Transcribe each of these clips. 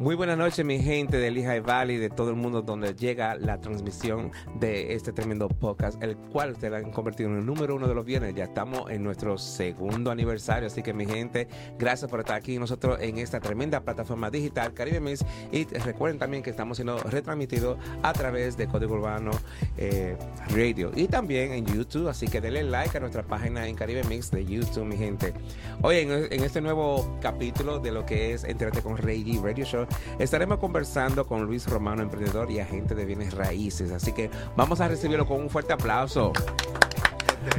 Muy buenas noches, mi gente de Lehigh Valley, de todo el mundo donde llega la transmisión de este tremendo podcast, el cual se han convertido en el número uno de los viernes. Ya estamos en nuestro segundo aniversario, así que mi gente, gracias por estar aquí nosotros en esta tremenda plataforma digital Caribe Mix. Y recuerden también que estamos siendo retransmitidos a través de Código Urbano eh, Radio y también en YouTube, así que denle like a nuestra página en Caribe Mix de YouTube, mi gente. Hoy en, este nuevo capítulo de lo que es Entérate con Rey Radio Show, estaremos conversando con Luis Romano, emprendedor y agente de bienes raíces. Así que vamos a recibirlo con un fuerte aplauso.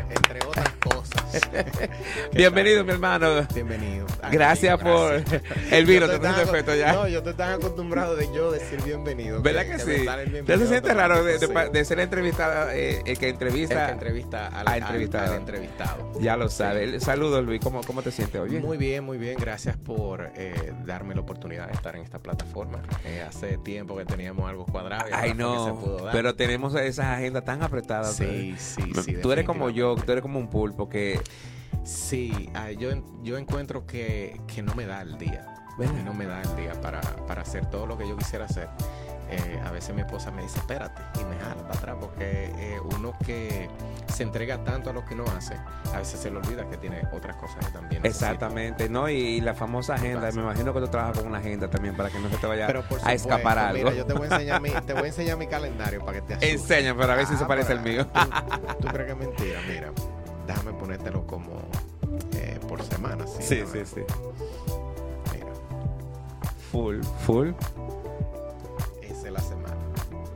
Entre, otras. Bienvenido, mi hermano. Bienvenido. Gracias Aquí, por gracias. el vino, te aco- ya. No, yo estoy tan acostumbrado de yo decir bienvenido. ¿Verdad que, me sí? ¿Te se siente raro de, de- de ser entrevistada, eh, el que sí. entrevista, El que entrevista al, entrevistado. al entrevistado. Ya lo sabe. Saludos, Luis. ¿Cómo, ¿Cómo te sientes hoy? Muy bien, muy bien. Gracias por eh, darme la oportunidad de estar en esta plataforma. Eh, hace tiempo que teníamos algo cuadrado. y Ay, que se no. pudo dar. Pero tenemos esas agendas tan apretadas. Sí, sí, sí. tú eres como yo, tú eres como un pulpo que Sí, ah, yo, yo encuentro que, que no me da el día. ¿Verdad? No me da el día para, para hacer todo lo que yo quisiera hacer. Eh, a veces mi esposa me dice, espérate, y me jala para atrás, porque eh, uno que se entrega tanto a lo que uno hace, a veces se le olvida que tiene otras cosas que también necesita. Exactamente, ¿no? Y, la famosa agenda, me imagino que tú trabajas con una agenda también para que no se te vaya Pero por a escapar algo. Mira, yo te voy a enseñar mi, te voy a enseñar mi calendario para que te asustes. Enseña, pero a ver si se parece al mío. ¿tú, tú crees que es mentira? Mira, déjame ponértelo como eh, por semana. Sí, Sí, sí. Mira, Full, full.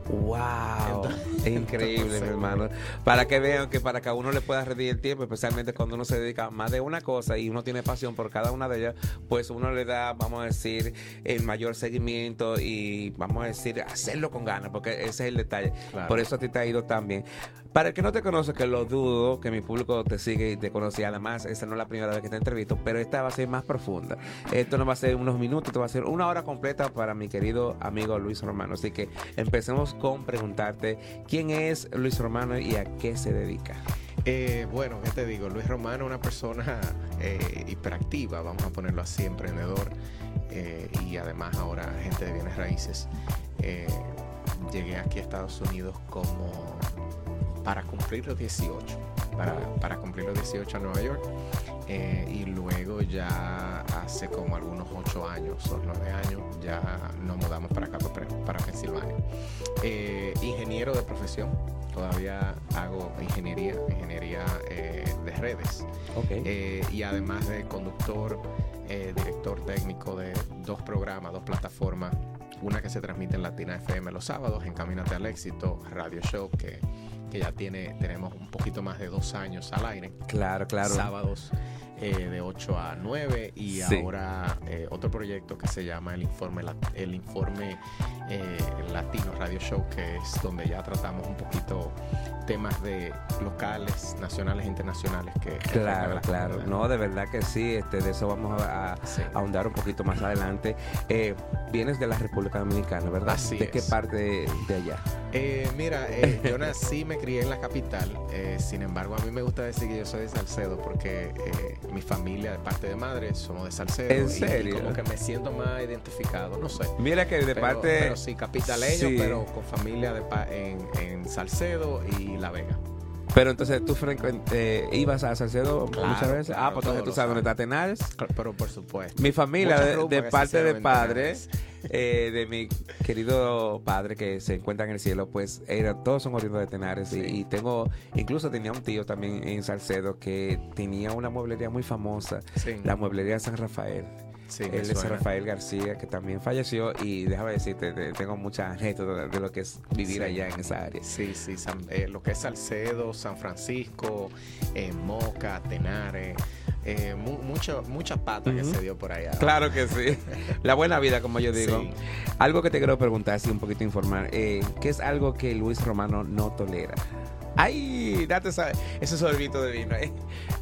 Wow, Entonces- increíble, mi hermano. Para que vean que para que a uno le pueda rendir el tiempo, especialmente cuando uno se dedica a más de una cosa y uno tiene pasión por cada una de ellas, pues uno le da, vamos a decir, el mayor seguimiento y vamos a decir, hacerlo con ganas, porque ese es el detalle. Claro. Por eso a ti te ha ido tan bien. Para el que no te conoce, que lo dudo, que mi público te sigue y te conoce, además, esta no es la primera vez que te entrevisto, pero esta va a ser más profunda. Esto no va a ser unos minutos, esto va a ser una hora completa para mi querido amigo Luis Romano. Así que empecemos con preguntarte quién es Luis Romano y a qué se dedica. Eh, bueno, ¿qué te digo? Luis Romano es una persona eh, hiperactiva, vamos a ponerlo así, emprendedor eh, y además ahora agente de bienes raíces. Llegué aquí a Estados Unidos como para cumplir los 18, para, para cumplir los 18 a Nueva York. eh, y luego ya hace como algunos 8 años o 9 años ya nos mudamos para acá, para, Pensilvania. Eh, ingeniero de profesión, todavía hago ingeniería, ingeniería eh, de redes. Ok. Eh, y además de conductor, eh, director técnico de dos programas, dos plataformas. Una que se transmite en Latina FM los sábados, Encamínate al Éxito, Radio Show, que, que ya tiene, tenemos un poquito más de dos años al aire. claro, claro. Sábados eh, de 8 a 9 y Sí. ahora eh, otro proyecto que se llama el Informe, el informe eh, Latino Radio Show, que es donde ya tratamos un poquito temas de locales, nacionales e internacionales. Que, Claro, la claro. comunidad. No, de verdad que sí. Este, de eso vamos a, a- Sí. ahondar un poquito más adelante. Eh, vienes de la República Dominicana, ¿verdad? Así ¿De qué es. parte de, allá? Eh, mira, eh, yo nací, me me crié en la capital, eh, sin embargo a mí me gusta decir que yo soy de Salcedo porque eh, mi familia de parte de madre somos de Salcedo. ¿En y- serio? Y, como que me siento más identificado, no sé. Mira que de Pero- parte... Pero sí, capitaleño, Sí. pero con familia de pa- en, en Salcedo y La Vega. Pero entonces tú eh, ibas a Salcedo Claro, muchas veces. claro, ah, pues entonces tú sabes dónde está Tenares. Cl- Pero por supuesto. Mi familia, de, de parte de padres. Eh, de mi querido padre que se encuentra en el cielo, pues era, todos son oriundos de Tenares. Sí. y tengo, incluso tenía un tío también en Salcedo que tenía una mueblería muy famosa, Sí. la mueblería San Rafael. Sí, Él es. Rafael García, que también falleció. Y déjame decirte, te- tengo muchas anécdotas de lo que es vivir Sí. allá en esa área. Sí, sí, San- eh, lo que es Salcedo, San Francisco, eh, Moca, Tenares, eh, mu- mucho- mucha pata que se dio por allá. Claro que sí. La buena vida, como yo digo. Sí. Algo que te quiero preguntar, así un poquito informar. Eh, ¿Qué es algo que Luis Romano no tolera? ¡Ay! Date esa- ese sorbito de vino. ¿eh?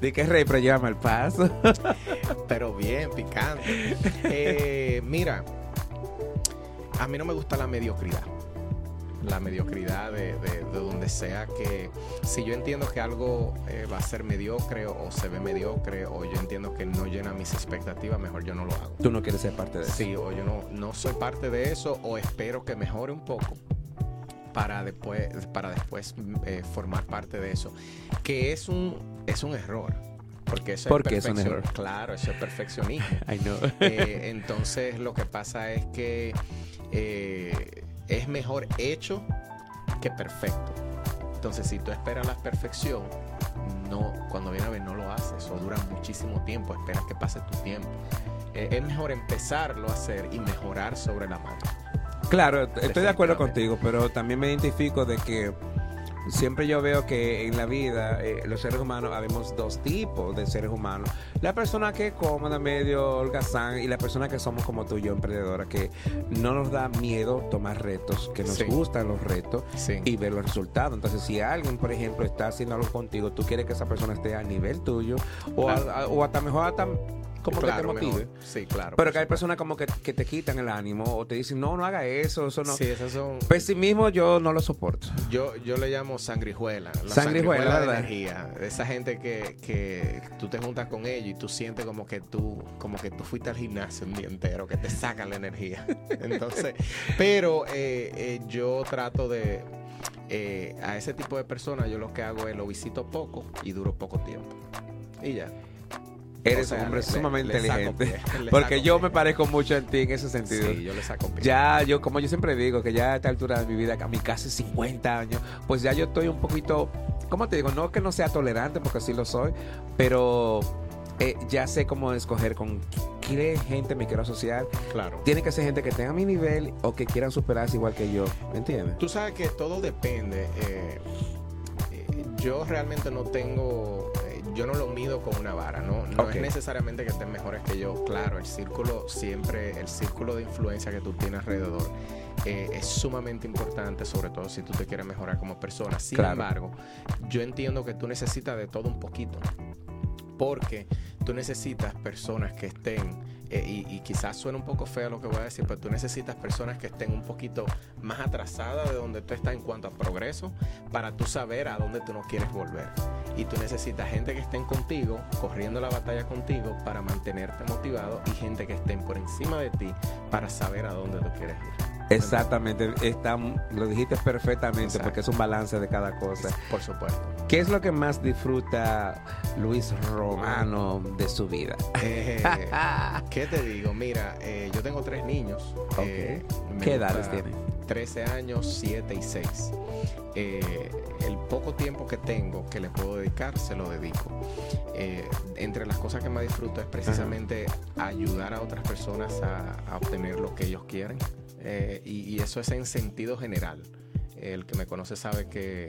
¿De qué rey? Pero llévame al paso. Pero bien, picante. Eh, mira, a mí no me gusta la mediocridad. La mediocridad de, de- de donde sea que si yo entiendo que algo eh, va a ser mediocre o se ve mediocre o yo entiendo que no llena mis expectativas, mejor yo no lo hago. Tú no quieres ser parte de eso. Sí, o yo no, no soy parte de eso o espero que mejore un poco para después, para después eh, formar parte de eso. Que es un, es un error. Porque eso ¿Por es es un error? Claro, eso es perfeccionismo. Eh, entonces lo que pasa es que eh, es mejor hecho que perfecto. Entonces si tú esperas la perfección, no, cuando viene a ver no lo haces o dura muchísimo tiempo, esperas que pase tu tiempo. Eh, es mejor empezarlo a hacer y mejorar sobre la marcha. Claro, estoy de acuerdo contigo, pero también me identifico de que siempre yo veo que en la vida, eh, los seres humanos, habemos dos tipos de seres humanos. La persona que es cómoda, medio holgazán, y la persona que somos como tú y yo, emprendedora, que no nos da miedo tomar retos, que nos Sí. gustan los retos Sí. y ver los resultados. Entonces, si alguien, por ejemplo, está haciendo algo contigo, tú quieres que esa persona esté a nivel tuyo, o, a- Claro. a- o hasta mejor hasta como que te Claro, motive. mejor. Sí, claro. Pero que hay personas como que, que te quitan el ánimo o te dicen, no, no haga eso, eso no. Sí, esas son... Pesimismo yo no lo soporto. Yo, yo le llamo sangrijuela. La Sangrijuela, de ¿verdad? energía. Esa gente que, que tú te juntas con ellos y tú sientes como que tú, como que tú fuiste al gimnasio un día entero, que te sacan la energía. Entonces, pero eh, eh, yo trato de. eh, a ese tipo de personas, yo lo que hago es lo visito poco y duro poco tiempo. Y ya. Eres O sea, un hombre le- sumamente le inteligente. pie, Porque yo pie. me parezco mucho en ti en ese sentido. Sí, yo le saco pie. Ya, yo, como yo siempre digo, que ya a esta altura de mi vida, a mi casi 50 años, pues ya yo estoy un poquito, ¿cómo te digo? No que no sea tolerante, porque sí lo soy, pero eh, ya sé cómo escoger con qué gente me quiero asociar. Claro. Tiene que ser gente que tenga mi nivel o que quieran superarse igual que yo, ¿me entiendes? Tú sabes que todo depende. eh, eh, yo realmente no tengo, eh, yo no lo mido con una vara, ¿no? No es necesariamente que estén mejores que yo. Claro, el círculo siempre, el círculo de influencia que tú tienes alrededor eh, es sumamente importante, sobre todo si tú te quieres mejorar como persona. Sin Claro. embargo, yo entiendo que tú necesitas de todo un poquito. Porque tú necesitas personas que estén, eh, y, y quizás suene un poco feo lo que voy a decir, pero tú necesitas personas que estén un poquito más atrasadas de donde tú estás en cuanto a progreso para tú saber a dónde tú no quieres volver. Y tú necesitas gente que estén contigo, corriendo la batalla contigo para mantenerte motivado y gente que estén por encima de ti para saber a dónde tú quieres ir. Exactamente, está, lo dijiste perfectamente, Exacto. porque es un balance de cada cosa. Por supuesto. ¿Qué es lo que más disfruta Luis Romano de su vida? Eh, ¿Qué te digo? Mira, eh, yo tengo tres niños. Ok. Eh, ¿Qué edades tienen? 13 años, 7 y 6. Eh, el poco tiempo que tengo que le puedo dedicar, se lo dedico. Eh, entre las cosas que más disfruto es precisamente ayudar a otras personas a, a obtener lo que ellos quieren. Eh, y, y eso es en sentido general. El que me conoce sabe que,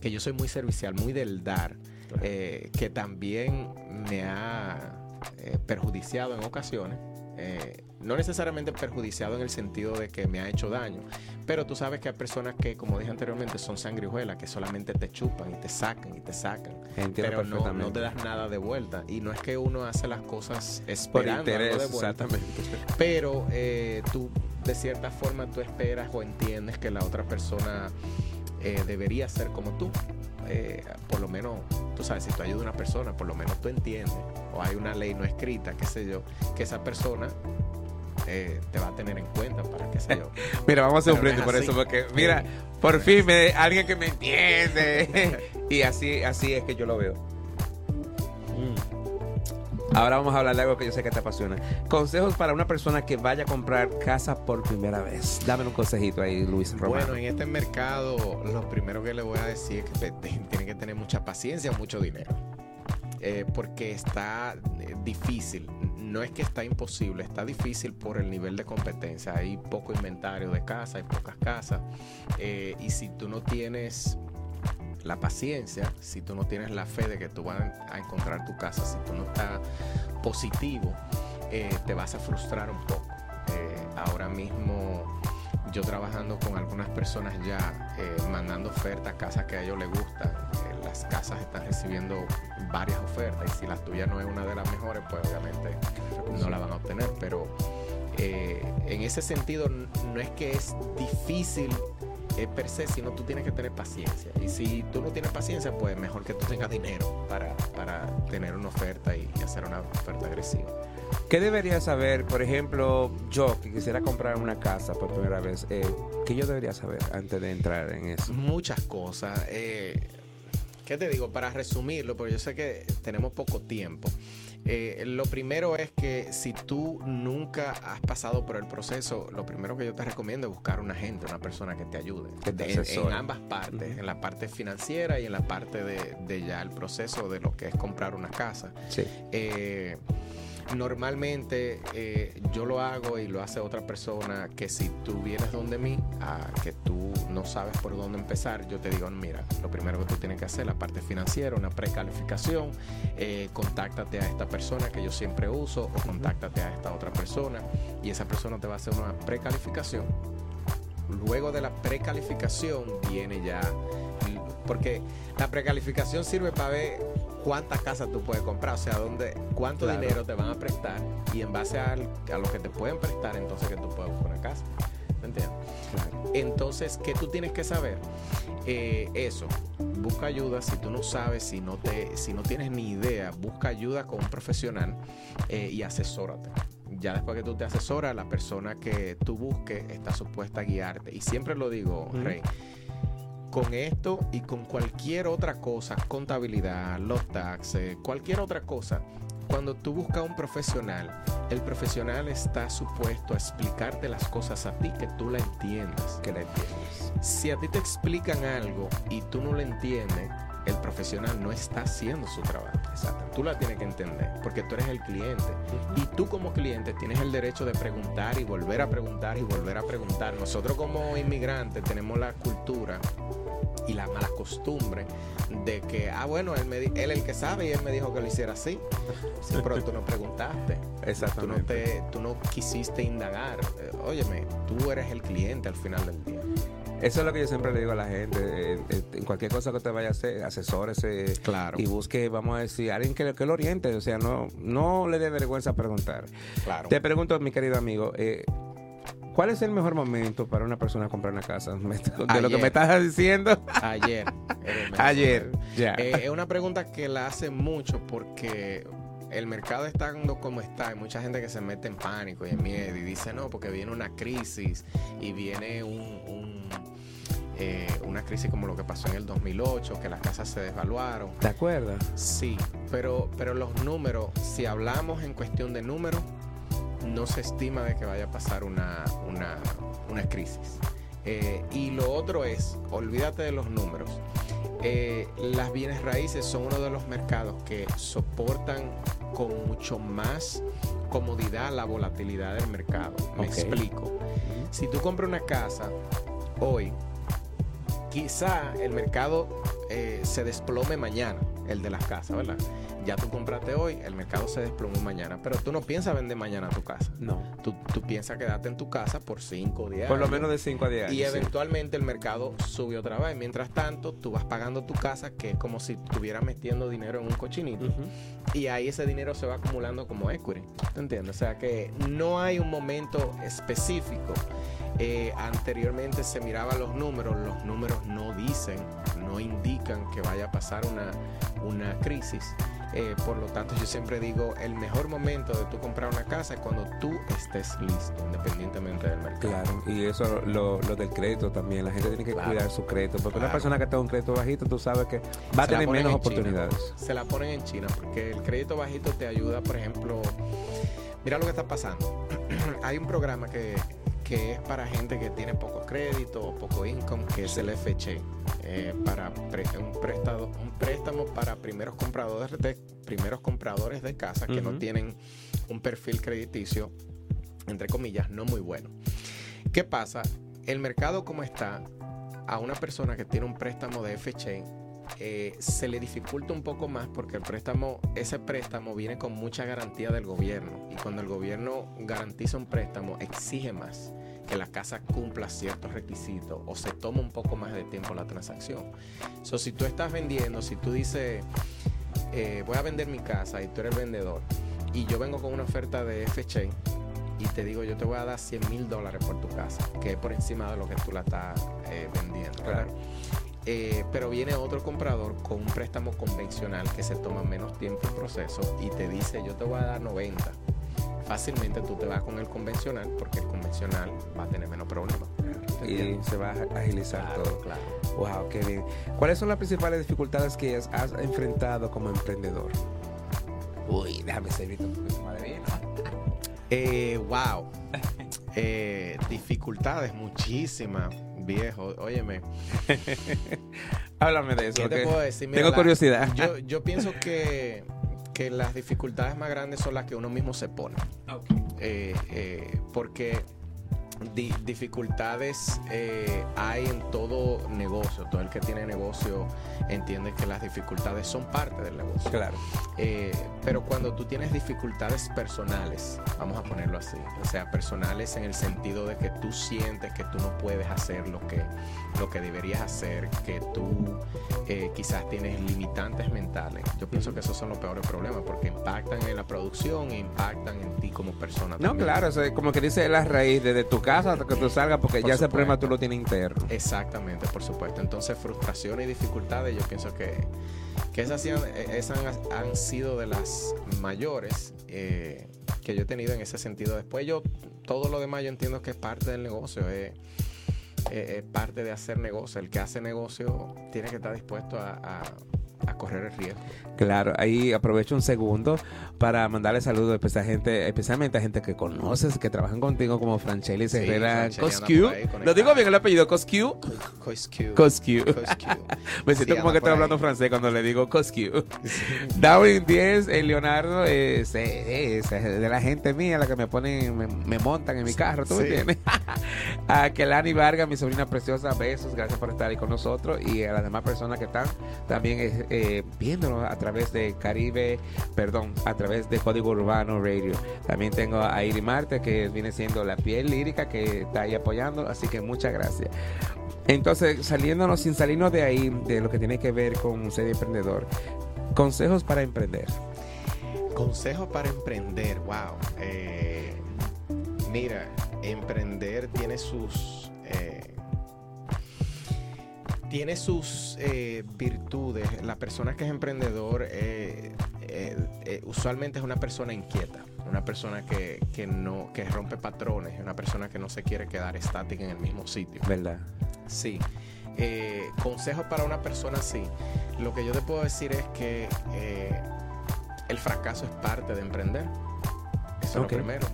que yo soy muy servicial, muy del dar, eh, que también me ha eh, perjudiciado en ocasiones. Eh, no necesariamente perjudiciado en el sentido de que me ha hecho daño, pero tú sabes que hay personas que, como dije anteriormente, son sangrijuelas, que solamente te chupan y te sacan y te sacan, Entiendo pero no, te das nada de vuelta. Y no es que uno hace las cosas Por esperando algo interés, de vuelta, exactamente. pero tú de cierta forma tú esperas o entiendes que la otra persona eh, debería ser como tú. Eh, por lo menos, tú sabes, si tú ayudas a una persona, por lo menos tú entiendes, o hay una ley no escrita, qué sé yo, que esa persona eh, te va a tener en cuenta para qué sé yo. Mira, vamos a hacer un brindis por así. eso, porque mira, por fin me, alguien que me entiende. y así, así es que yo lo veo. Mm. Ahora vamos a hablar de algo que yo sé que te apasiona. Consejos para una persona que vaya a comprar casa por primera vez. Dame un consejito ahí, Luis Romano. Bueno, en este mercado, lo primero que le voy a decir es que te- te- tiene que tener mucha paciencia, mucho dinero. Eh, porque está eh, difícil. No es que está imposible, está difícil por el nivel de competencia. Hay poco inventario de casa, hay pocas casas. Eh, y si tú no tienes la paciencia, si tú no tienes la fe de que tú vas a encontrar tu casa, si tú no estás positivo, eh, te vas a frustrar un poco. Eh, ahora mismo yo trabajando con algunas personas ya, eh, mandando ofertas casas que a ellos les gustan. Las casas están recibiendo varias ofertas y si la tuya no es una de las mejores, pues obviamente no la van a obtener. Pero en ese sentido no es que es difícil eh, per se, sino tú tienes que tener paciencia. Y si tú no tienes paciencia, pues mejor que tú tengas dinero para, para tener una oferta y, y hacer una oferta agresiva. ¿Qué debería saber, por ejemplo, yo que quisiera comprar una casa por primera vez? Eh, ¿Qué yo debería saber antes de entrar en eso? Muchas cosas. Eh, ¿Qué te digo? Para resumirlo, porque yo sé que tenemos poco tiempo. Eh, lo primero es que si tú nunca has pasado por el proceso, lo primero que yo te recomiendo es buscar un agente, una persona que te ayude. Que te En- en, ambas partes, en la parte financiera y en la parte de, de ya el proceso de lo que es comprar una casa. Sí. Eh, normalmente eh, yo lo hago y lo hace otra persona que si tú vienes donde mí, a que tú no sabes por dónde empezar, yo te digo, mira, lo primero que tú tienes que hacer, la parte financiera, una precalificación, eh, contáctate a esta persona que yo siempre uso o contáctate a esta otra persona y esa persona te va a hacer una precalificación. Luego de la precalificación viene ya, porque la precalificación sirve para ver cuántas casas tú puedes comprar, o sea, dónde, cuánto Claro. dinero te van a prestar y en base al- a, lo que te pueden prestar, entonces que tú puedes buscar una casa. ¿Me entiendes? Entonces, ¿qué tú tienes que saber? Eh, eso, busca ayuda si tú no sabes, si no, te, si no tienes ni idea, busca ayuda con un profesional eh, y asesórate. Ya después que tú te asesoras, la persona que tú busques está supuesta a guiarte. Y siempre lo digo. Rey, con esto y con cualquier otra cosa, contabilidad, los taxes, cualquier otra cosa, cuando tú buscas un profesional, el profesional está supuesto a explicarte las cosas a ti que tú la entiendas. Que la entiendes. Si a ti te explican algo y tú no lo entiendes, el profesional no está haciendo su trabajo. Exacto. Tú la tienes que entender porque tú eres el cliente. Y tú como cliente tienes el derecho de preguntar y volver a preguntar y volver a preguntar. Nosotros como inmigrantes tenemos la cultura y la mala costumbre de que, ah, bueno, él, me él el que sabe y él me dijo que lo hiciera así. Sí, pero tú no preguntaste. Tú no, Exactamente. te, tú no quisiste indagar. Eh, óyeme, tú eres el cliente al final del día. Eso es lo que yo siempre le digo a la gente. eh, eh, En cualquier cosa que te vaya a hacer, asesórese Claro. y busque, vamos a decir, alguien que, que lo oriente. O sea, no, no le dé vergüenza preguntar. Claro. Te pregunto, mi querido amigo, eh, ¿cuál es el mejor momento para una persona comprar una casa? De lo que me estás diciendo. Ayer. Ayer, ya. Eh, es una pregunta que la hacen mucho porque el mercado estando como está, hay mucha gente que se mete en pánico y en miedo y dice no, porque viene una crisis y viene un, un, eh, una crisis como lo que pasó en el 2008, que las casas se desvaluaron. ¿Te acuerdas? Sí, pero, pero los números, si hablamos en cuestión de números, no se estima de que vaya a pasar una, una, una crisis. Eh, y lo otro es, olvídate de los números. Eh, las bienes raíces son uno de los mercados que soportan con mucho más comodidad la volatilidad del mercado. Me explico. Si tú compras una casa hoy, quizá el mercado eh, se desplome mañana, el de las casas, ¿verdad? Ya tú compraste hoy, el mercado se desplomó mañana, pero tú no piensas vender mañana tu casa. No. Tú, tú piensas quedarte en tu casa por 5 o 10 Por lo menos de 5 a 10 años. Y sí. eventualmente el mercado sube otra vez. Mientras tanto, tú vas pagando tu casa, que es como si estuvieras metiendo dinero en un cochinito. Y ahí ese dinero se va acumulando como equity. ¿Te entiendes? O sea que no hay un momento específico. Eh, anteriormente se miraban los números, los números no dicen, no indican que vaya a pasar una, una crisis. Eh, por lo tanto, yo siempre digo, el mejor momento de tú comprar una casa es cuando tú estés listo, independientemente del mercado. Claro, y eso lo, lo del crédito también. La gente tiene que Claro. cuidar su crédito. Porque una persona que tenga un crédito bajito, tú sabes que va a tener menos China. oportunidades. Se la ponen en China porque el crédito bajito te ayuda, por ejemplo, mira lo que está pasando. Hay un programa que, que es para gente que tiene poco crédito o poco income, que es el FHA, eh, para pre- un, prestado, un préstamo para primeros compradores de, primeros compradores de casa que no tienen un perfil crediticio, entre comillas, no muy bueno. ¿Qué pasa? El mercado como está, a una persona que tiene un préstamo de FHA, eh, se le dificulta un poco más porque el préstamo, ese préstamo viene con mucha garantía del gobierno y cuando el gobierno garantiza un préstamo exige más que la casa cumpla ciertos requisitos o se toma un poco más de tiempo la transacción. So, si tú estás vendiendo, si tú dices eh, voy a vender mi casa y tú eres el vendedor y yo vengo con una oferta de FHA y te digo yo te voy a dar 100 mil dólares por tu casa, que es por encima de lo que tú la estás eh, vendiendo. ¿verdad? Eh, pero viene otro comprador con un préstamo convencional que se toma menos tiempo el proceso y te dice yo te voy a dar 90. Fácilmente tú te vas con el convencional porque el convencional va a tener menos problemas. Y se va a agilizar Claro, todo. claro. Wow, qué bien. ¿Cuáles son las principales dificultades que has enfrentado como emprendedor? Uy, déjame servirte un poquito más de vino. Eh, wow. Eh, dificultades muchísimas, viejo. Óyeme. Háblame de eso. ¿Qué te puedo decir? Mira, Tengo la- curiosidad. Yo, yo pienso que, que las dificultades más grandes son las que uno mismo se pone. Eh, eh, porque di- dificultades eh, hay en todo negocio. Todo el que tiene negocio entiende que las dificultades son parte del negocio. Claro. Eh, pero cuando tú tienes dificultades personales, vamos a ponerlo así, o sea, personales en el sentido de que tú sientes que tú no puedes hacer lo que, lo que deberías hacer, que tú eh, quizás tienes limitantes mentales, yo pienso que esos son los peores problemas porque impactan en la producción e impactan en ti como persona. No, también. claro, o sea, como que dice la raíz desde tu casa hasta que tú salgas, porque Por ya ese problema tú lo tienes interno. Exactamente, por supuesto. Entonces, frustraciones y dificultades, yo pienso que, que esas, sí han- esas han, han sido de las mayores eh, que yo he tenido en ese sentido. Después yo, todo lo demás yo entiendo que es parte del negocio, es, es- es parte de hacer negocio. El que hace negocio tiene que estar dispuesto a, a- a correr el riesgo. Claro, ahí aprovecho un segundo para mandarle saludos especial- gente, especialmente a gente que conoces, que trabajan contigo, como Franchelis Sí, Herrera Francheli Coscu. ¿Lo digo bien el apellido? Coscu. Coscu. Me siento Sí, como que estoy hablando francés cuando le digo Coscu. Darwin 10, el Leonardo, es, es, es de la gente mía, la que me ponen, me, me montan en mi carro, ¿tú me Sí. entiendes? a Kelani Vargas, mi sobrina preciosa, besos, gracias por estar ahí con nosotros y a las demás personas que están también eh, viéndonos a través de Caribe, perdón, a través de Código Urbano Radio. También tengo a Iri Marte, que viene siendo la piel lírica, que está ahí apoyando, así que muchas gracias. Entonces, saliéndonos, sin salirnos de ahí, de lo que tiene que ver con ser emprendedor, consejos para emprender. Consejos para emprender, wow. Eh, mira, emprender tiene sus eh, tiene sus eh, virtudes. La persona que es emprendedor eh, eh, eh, usualmente es una persona inquieta, una persona que, que no que rompe patrones, una persona que no se quiere quedar estática en el mismo sitio. ¿Verdad? Sí. Consejos para una persona así. Lo que yo te puedo decir es que el fracaso es parte de emprender. Eso es lo primero.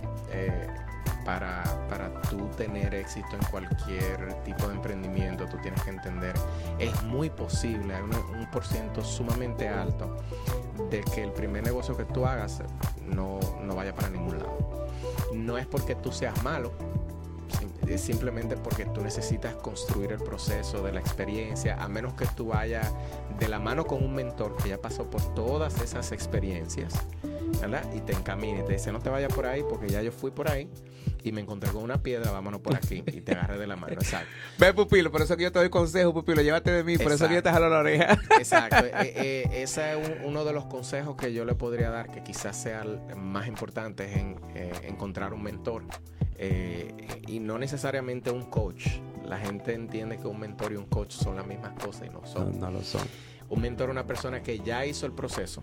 Para, para tú tener éxito en cualquier tipo de emprendimiento, tú tienes que entender, es muy posible, hay un, por ciento sumamente alto de que el primer negocio que tú hagas no, no vaya para ningún lado. No es porque tú seas malo, es simplemente porque tú necesitas construir el proceso de la experiencia, a menos que tú vayas de la mano con un mentor que ya pasó por todas esas experiencias, ¿verdad? Y te encamina y te dice, no te vayas por ahí porque ya yo fui por ahí y me encontré con una piedra, vámonos por aquí y te agarré de la mano, exacto. Ve, Pupilo, por eso que yo te doy consejo, Pupilo, llévate de mí, por eso que yo te jalo la oreja. Exacto, eh, eh, ese es un- uno de los consejos que yo le podría dar, que quizás sea el más importante, es en, eh, encontrar un mentor. eh, y no necesariamente un coach. La gente entiende que un mentor y un coach son las mismas cosas y no son. No, no lo son. Un mentor es una persona que ya hizo el proceso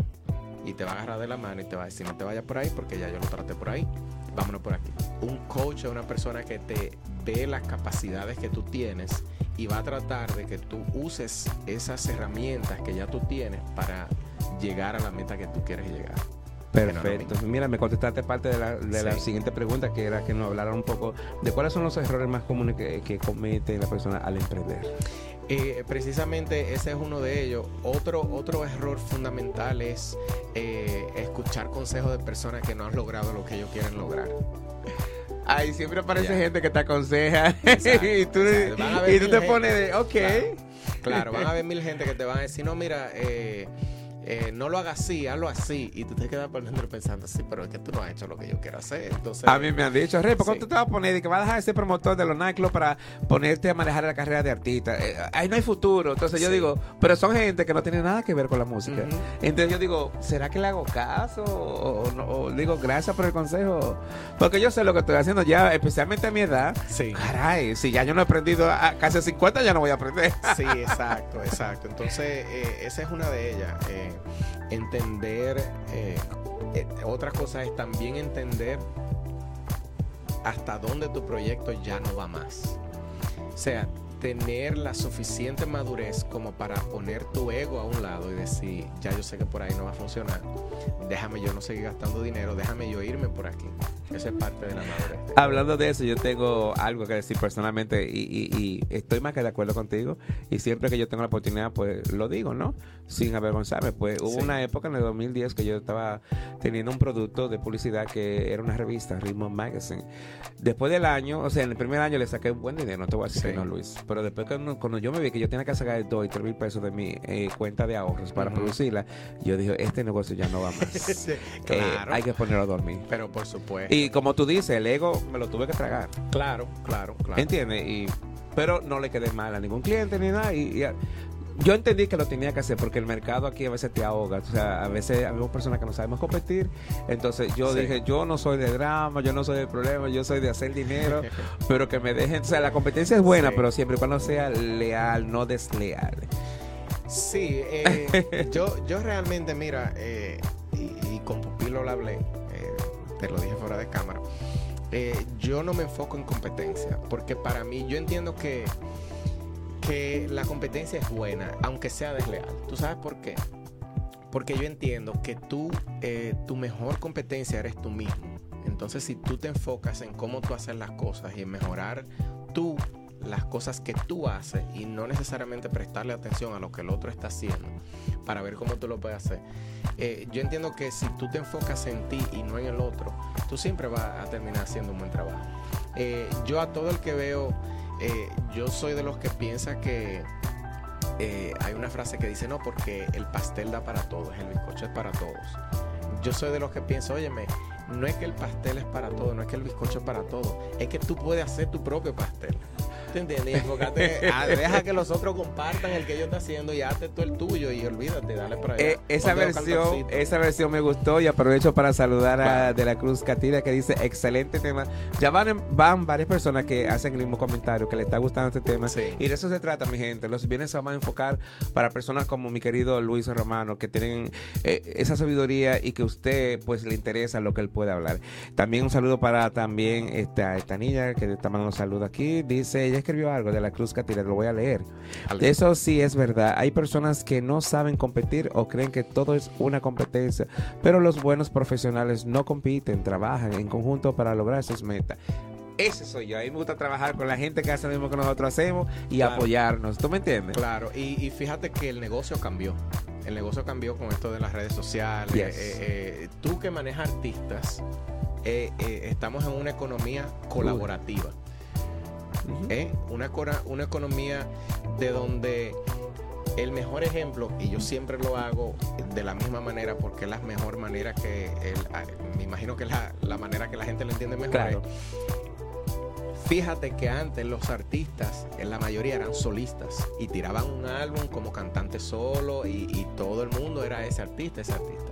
y te va a agarrar de la mano y te va a decir no te vayas por ahí porque ya yo lo traté por ahí, vámonos por aquí. Un coach es una persona que te ve las capacidades que tú tienes y va a tratar de que tú uses esas herramientas que ya tú tienes para llegar a la meta que tú quieres llegar. Perfecto. Mira, me contestaste parte de la, de la Sí. siguiente pregunta, que era que nos hablaran un poco de cuáles son los errores más comunes que, que comete la persona al emprender. Eh, precisamente ese es uno de ellos. Otro, otro error fundamental es eh, escuchar consejos de personas que no han logrado lo que ellos quieren lograr. Ay, siempre aparece gente que te aconseja Exacto, y tú, y tú te pones de, ok. Claro, claro, van a haber mil gente que te van a decir, no, mira, eh, eh, no lo hagas así, hazlo así. Y tú te quedas por dentro pensando, sí, pero es que tú no has hecho lo que yo quiero hacer. Entonces, A mí me han dicho, Rey, ¿por qué Sí. tú te vas a poner y que vas a dejar de ser promotor de los nightclubs para ponerte a manejar la carrera de artista? Eh, ahí no hay futuro. Entonces yo digo, pero son gente que no tiene nada que ver con la música. Entonces yo digo, ¿será que le hago caso? O, o no- o digo, gracias por el consejo. Porque yo sé lo que estoy haciendo ya, especialmente a mi edad. Sí. Caray, si ya yo no he aprendido a casi 50, ya no voy a aprender. Sí, exacto, exacto. Entonces, eh, esa es una de ellas. eh, entender, eh, eh, otra cosa es también entender hasta dónde tu proyecto ya no va más. O sea, tener la suficiente madurez como para poner tu ego a un lado y decir, ya yo sé que por ahí no va a funcionar, déjame yo no seguir gastando dinero, déjame yo irme por aquí. Esa es parte de la madurez. Hablando de eso, yo tengo algo que decir personalmente y, y- y estoy más que de acuerdo contigo. Y siempre que yo tengo la oportunidad, pues lo digo, ¿no? Sin avergonzarme. Pues hubo Sí. una época en el 2010 que yo estaba teniendo un producto de publicidad que era una revista, Ritmo Magazine. Después del año, o sea, en el primer año le saqué buen dinero, no te voy a decir Sí. que no, Luis. Pero después cuando, cuando yo me vi que yo tenía que sacar 2 y 3 mil pesos de mi eh, cuenta de ahorros para producirla, yo dije, este negocio ya no va más. Eh, Claro. hay que ponerlo a dormir. Pero por supuesto. Y como tú dices, el ego me lo tuve que tragar. claro, claro, claro. ¿Entiendes? Y, pero no le quedé mal a ningún cliente ni nada. Y, y a- yo entendí que lo tenía que hacer porque el mercado aquí a veces te ahoga. O sea, a veces habemos personas que no sabemos competir. Entonces yo Sí. dije, yo no soy de drama, yo no soy de problema, yo soy de hacer dinero, pero que me dejen. O sea, la competencia es buena, Sí. pero siempre y cuando sea leal, no desleal. Sí, eh, yo, yo realmente, mira, eh, y, y con Pupilo lo hablé, eh, te lo dije fuera de cámara, eh, yo no me enfoco en competencia, porque para mí yo entiendo que, que la competencia es buena, aunque sea desleal. ¿Tú sabes por qué? Porque yo entiendo que tú, eh, tu mejor competencia eres tú mismo. Entonces, si tú te enfocas en cómo tú haces las cosas y en mejorar tú las cosas que tú haces y no necesariamente prestarle atención a lo que el otro está haciendo para ver cómo tú lo puedes hacer. Eh, yo entiendo que si tú te enfocas en ti y no en el otro, tú siempre vas a terminar haciendo un buen trabajo. Eh, yo a todo el que veo, eh, yo soy de los que piensa que eh, hay una frase que dice, no, porque el pastel da para todos, el bizcocho es para todos. Yo soy de los que pienso, óyeme, no es que el pastel es para todos, no es que el bizcocho es para todos, es que tú puedes hacer tu propio pastel. ¿Te entiendes? Enfócate, ah, deja que los otros compartan el que ellos están haciendo y hazte tú el tuyo y olvídate, dale para allá. Eh, esa versión, esa versión me gustó y aprovecho para saludar a. De la Cruz Catira que dice excelente tema. Ya van, van varias personas que hacen el mismo comentario, que le está gustando este tema. Sí. Y de eso se trata, mi gente. Los bienes se van a enfocar para personas como mi querido Luis Romano, que tienen eh, esa sabiduría y que usted pues le interesa lo que él puede hablar. También un saludo para también esta, esta niña que está mandando un saludo aquí. Dice, ella escribió algo de la Cruz Catira, lo voy a leer. Eso sí es verdad. Hay personas que no saben competir o creen que todo es una competencia, pero los buenos profesionales no compiten, trabajan en conjunto para lograr sus metas. Ese soy yo. A mí me gusta trabajar con la gente que hace lo mismo que nosotros hacemos y Claro. apoyarnos. ¿Tú me entiendes? Claro, y, y fíjate que el negocio cambió. El negocio cambió con esto de las redes sociales. Yes. Eh, eh, tú que manejas artistas, eh, eh, estamos en una economía colaborativa. ¿Eh? una, economía de donde el mejor ejemplo, y yo siempre lo hago de la misma manera porque es la mejor manera que, el- ah, me imagino que la, la manera que la gente lo entiende mejor. Claro. es, Fíjate que antes los artistas, en la mayoría eran solistas y tiraban un álbum como cantante solo y, y todo el mundo era ese artista, ese artista.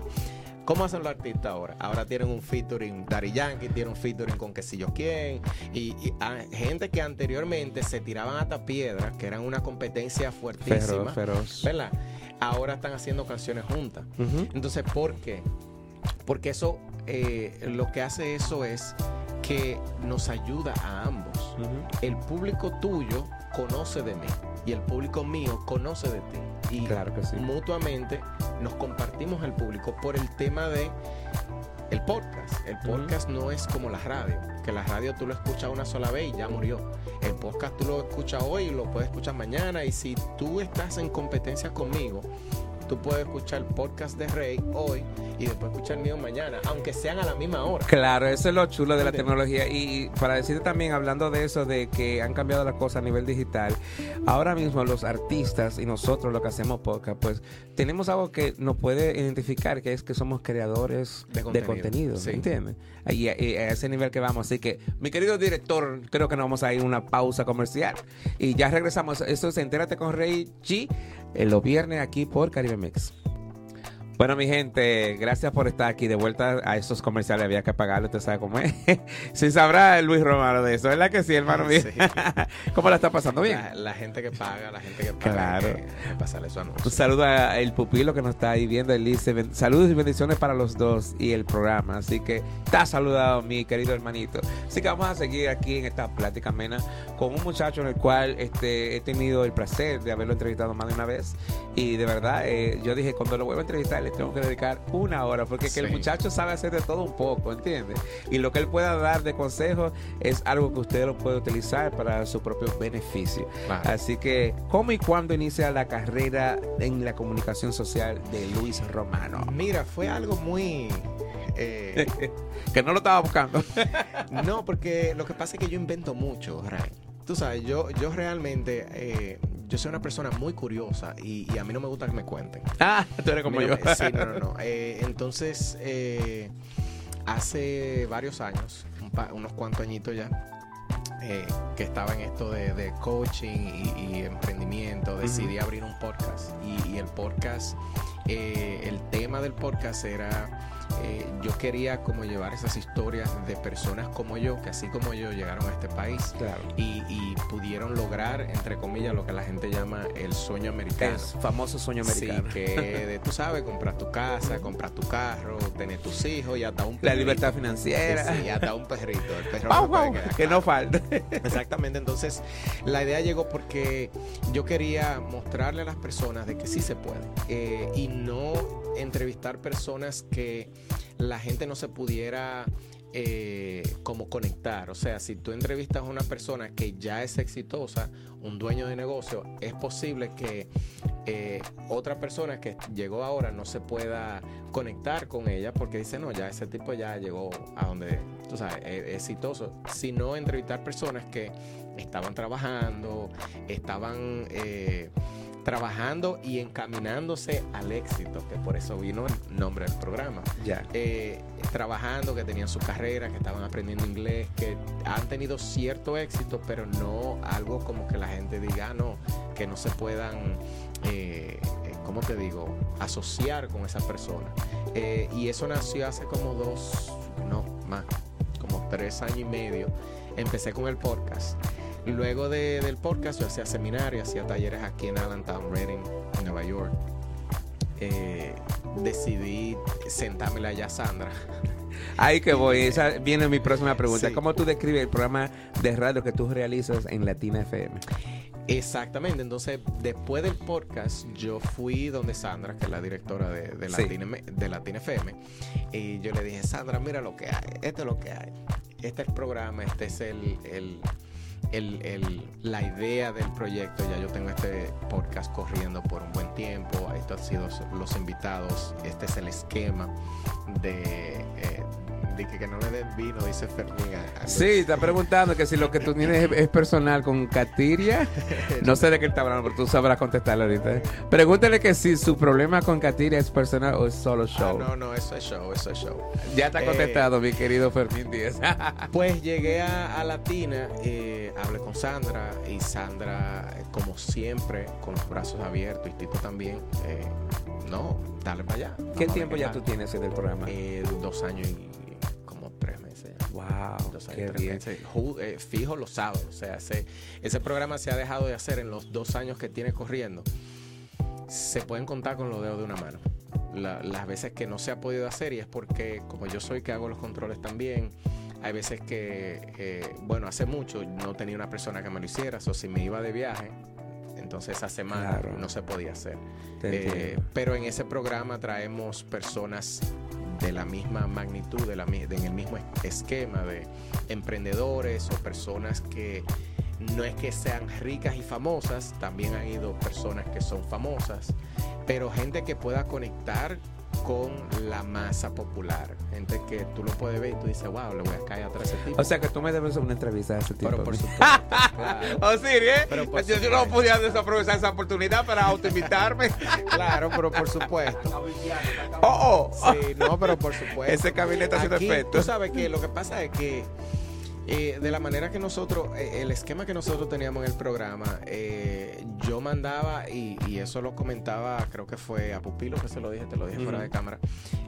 ¿Cómo hacen los artistas ahora? Ahora tienen un featuring Daddy Yankee, tienen un featuring con que si yo quién. Y, y a- gente que anteriormente se tiraban hasta piedras, que eran una competencia fuertísima. Feroz, feroz. ¿Verdad? Ahora están haciendo canciones juntas. Entonces, ¿por qué? Porque eso, eh, lo que hace eso es que nos ayuda a ambos. El público tuyo conoce de mí y el público mío conoce de ti. Y Claro que sí. mutuamente nos compartimos el público por el tema de el podcast. El podcast no es como la radio, que la radio tú lo escuchas una sola vez y ya murió. El podcast tú lo escuchas hoy y lo puedes escuchar mañana y si tú estás en competencia conmigo, tú puedes escuchar el podcast de Rey hoy y después escuchar el mío mañana, aunque sean a la misma hora. Claro, eso es lo chulo de la tecnología. Y para decirte también, hablando de eso, de que han cambiado las cosas a nivel digital, ahora mismo los artistas y nosotros lo que hacemos podcast, pues tenemos algo que nos puede identificar, que es que somos creadores De de contenido, contenido, sí. ¿me entiendes? Y, a- y a ese nivel que vamos. Así que, mi querido director, creo que nos vamos a ir a una pausa comercial. Y ya regresamos. Esto es Entérate con Rey G, eh, los viernes aquí por Caribe Mix. Bueno, mi gente, gracias por estar aquí de vuelta a estos comerciales. Había que pagarlo, usted sabe cómo es. Sí sabrá Luis Romano de eso, ¿verdad que sí, hermano mío? Sí. ¿Cómo la está pasando bien? La, la gente que paga, la gente que paga, Claro. pasarle su anuncio. Un saludo a el pupilo que nos está ahí viendo. Ben- saludos y bendiciones para los dos y el programa. Así que está saludado mi querido hermanito. Así que vamos a seguir aquí en esta plática amena con un muchacho en el cual este, he tenido el placer de haberlo entrevistado más de una vez. Y de verdad, eh, yo dije, cuando lo vuelva a entrevistar, le tengo que dedicar una hora, porque que el muchacho sabe hacer de todo un poco, ¿entiendes? Y lo que él pueda dar de consejo es algo que usted lo puede utilizar para su propio beneficio. Claro. Así que, ¿cómo y cuándo inicia la carrera en la comunicación social de Luis Romano? Mira, fue algo muy... eh, que no lo estaba buscando. no, porque lo que pasa es que yo invento mucho, Ray. Tú sabes, yo, yo realmente, eh, yo soy una persona muy curiosa y, y a mí no me gusta que me cuenten. ah, tú eres como yo. Sí, no, no, no. Eh, entonces, eh, hace varios años, un pa- unos cuantos añitos ya, eh, que estaba en esto de, de coaching y, y emprendimiento, decidí abrir un podcast. Y, y el podcast, eh, el tema del podcast era, eh, yo quería como llevar esas historias de personas como yo, que así como yo llegaron a este país Claro. y, y pudieron lograr, entre comillas, lo que la gente llama el sueño americano. Es famoso sueño americano. Sí, que de- tú sabes, comprar tu casa, comprar tu carro, tener tus hijos y hasta un La perrito. libertad financiera. Sí, hasta un perrito. El perro no que no falte. Exactamente, entonces la idea llegó porque yo quería mostrarle a las personas de que sí se puede eh, y no entrevistar personas que la gente no se pudiera eh, como conectar. O sea, si tú entrevistas a una persona que ya es exitosa, un dueño de negocio, es posible que eh, otra persona que llegó ahora no se pueda conectar con ella porque dice, no, ya ese tipo ya llegó a donde, tú sabes, es, es exitoso. Sino entrevistar personas que estaban trabajando, estaban eh, trabajando y encaminándose al éxito, que por eso vino el nombre del programa Ya. eh, trabajando, que tenían su carrera, que estaban aprendiendo inglés, que han tenido cierto éxito, pero no algo como que la gente diga, "Ah, no, que no se puedan, eh, eh, ¿cómo te digo?, asociar con esa persona. Eh, y eso nació hace como dos, no, más, como tres años y medio. Empecé con el podcast. Luego de- del podcast yo hacía seminarios, hacía talleres aquí en Allentown, Reading, Nueva York eh, decidí sentármela ya a Sandra. Ahí que voy. Esa viene mi próxima pregunta. Sí. ¿Cómo tú describes el programa de radio que tú realizas en Latina FM? Exactamente, entonces después del podcast yo fui donde Sandra, que es la directora de. Latina, M- de Latina FM, y yo le dije, Sandra, mira lo que hay, esto es lo que hay, este es el programa, este es el, el- el- el- la idea del proyecto, ya yo tengo este podcast corriendo por un buen tiempo, estos han sido los invitados, este es el esquema de, eh, Dice que no le den vino, dice Fermín. Sí, está preguntando que si lo que tú tienes es, es personal con Katiria. No sé de qué está hablando, pero tú sabrás contestarle ahorita. ¿eh? Pregúntale que si su problema con Katiria es personal o es solo Ah, show. no, no, eso es show, eso es show. Ya está Eh, contestado, mi querido Fermín Díaz. Pues llegué a, a Latina, eh, hablé con Sandra y Sandra, eh, como siempre, con los brazos abiertos y Tito también. eh, no, dale para allá. ¿Qué tiempo ya tú tienes en el programa? Eh, dos años y. wow, años qué bien. eh, fijo los sábados. O sea, ese, ese programa se ha dejado de hacer en los dos años que tiene corriendo. Se pueden contar con los dedos de una mano. La- las veces que no se ha podido hacer y es porque como yo soy que hago los controles también, hay veces que, eh, bueno, hace mucho no tenía una persona que me lo hiciera, o si me iba de viaje, entonces esa semana Claro. no se podía hacer. Eh, pero en ese programa traemos personas de la misma magnitud, de la, de- en el mismo es- esquema de emprendedores o personas que no es que sean ricas y famosas, también han ido personas que son famosas, pero gente que pueda conectar con la masa popular, gente que tú lo puedes ver y tú dices, wow, le voy a caer atrás a ese tipo. O sea que tú me debes una entrevista a ese tipo. pero por supuesto, claro. Oh, sí, ¿eh? Pero por yo, yo no podía desaprovechar esa oportunidad para autoinvitarme. Claro, pero por supuesto. oh, oh. Sí, no, pero por supuesto. Ese haciendo Aquí, efecto. Tú sabes que lo que pasa es que eh, de la manera que nosotros, eh, el esquema que nosotros teníamos en el programa, eh, yo mandaba, y, y eso lo comentaba, creo que fue a Pupilo que se lo dije, te lo dije fuera de cámara.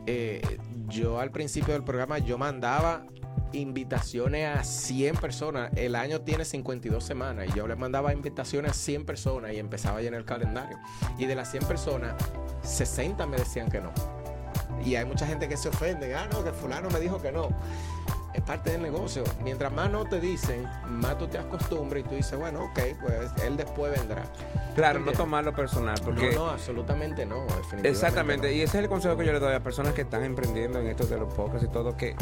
eh, yo al principio del programa, yo mandaba invitaciones a 100 personas. El año tiene 52 semanas y yo le mandaba invitaciones a 100 personas y empezaba a llenar el calendario. Y de las 100 personas, 60 me decían que no. Y hay mucha gente que se ofende. Ah, no, que fulano me dijo que no. Es parte del negocio. Mientras más no te dicen, más tú te acostumbras y tú dices, bueno, ok, pues él después vendrá. Claro, no tomarlo personal, porque... No, no, absolutamente no, definitivamente. Exactamente, no. y ese es el consejo que yo le doy a personas que están emprendiendo en esto de los podcasts y todo, que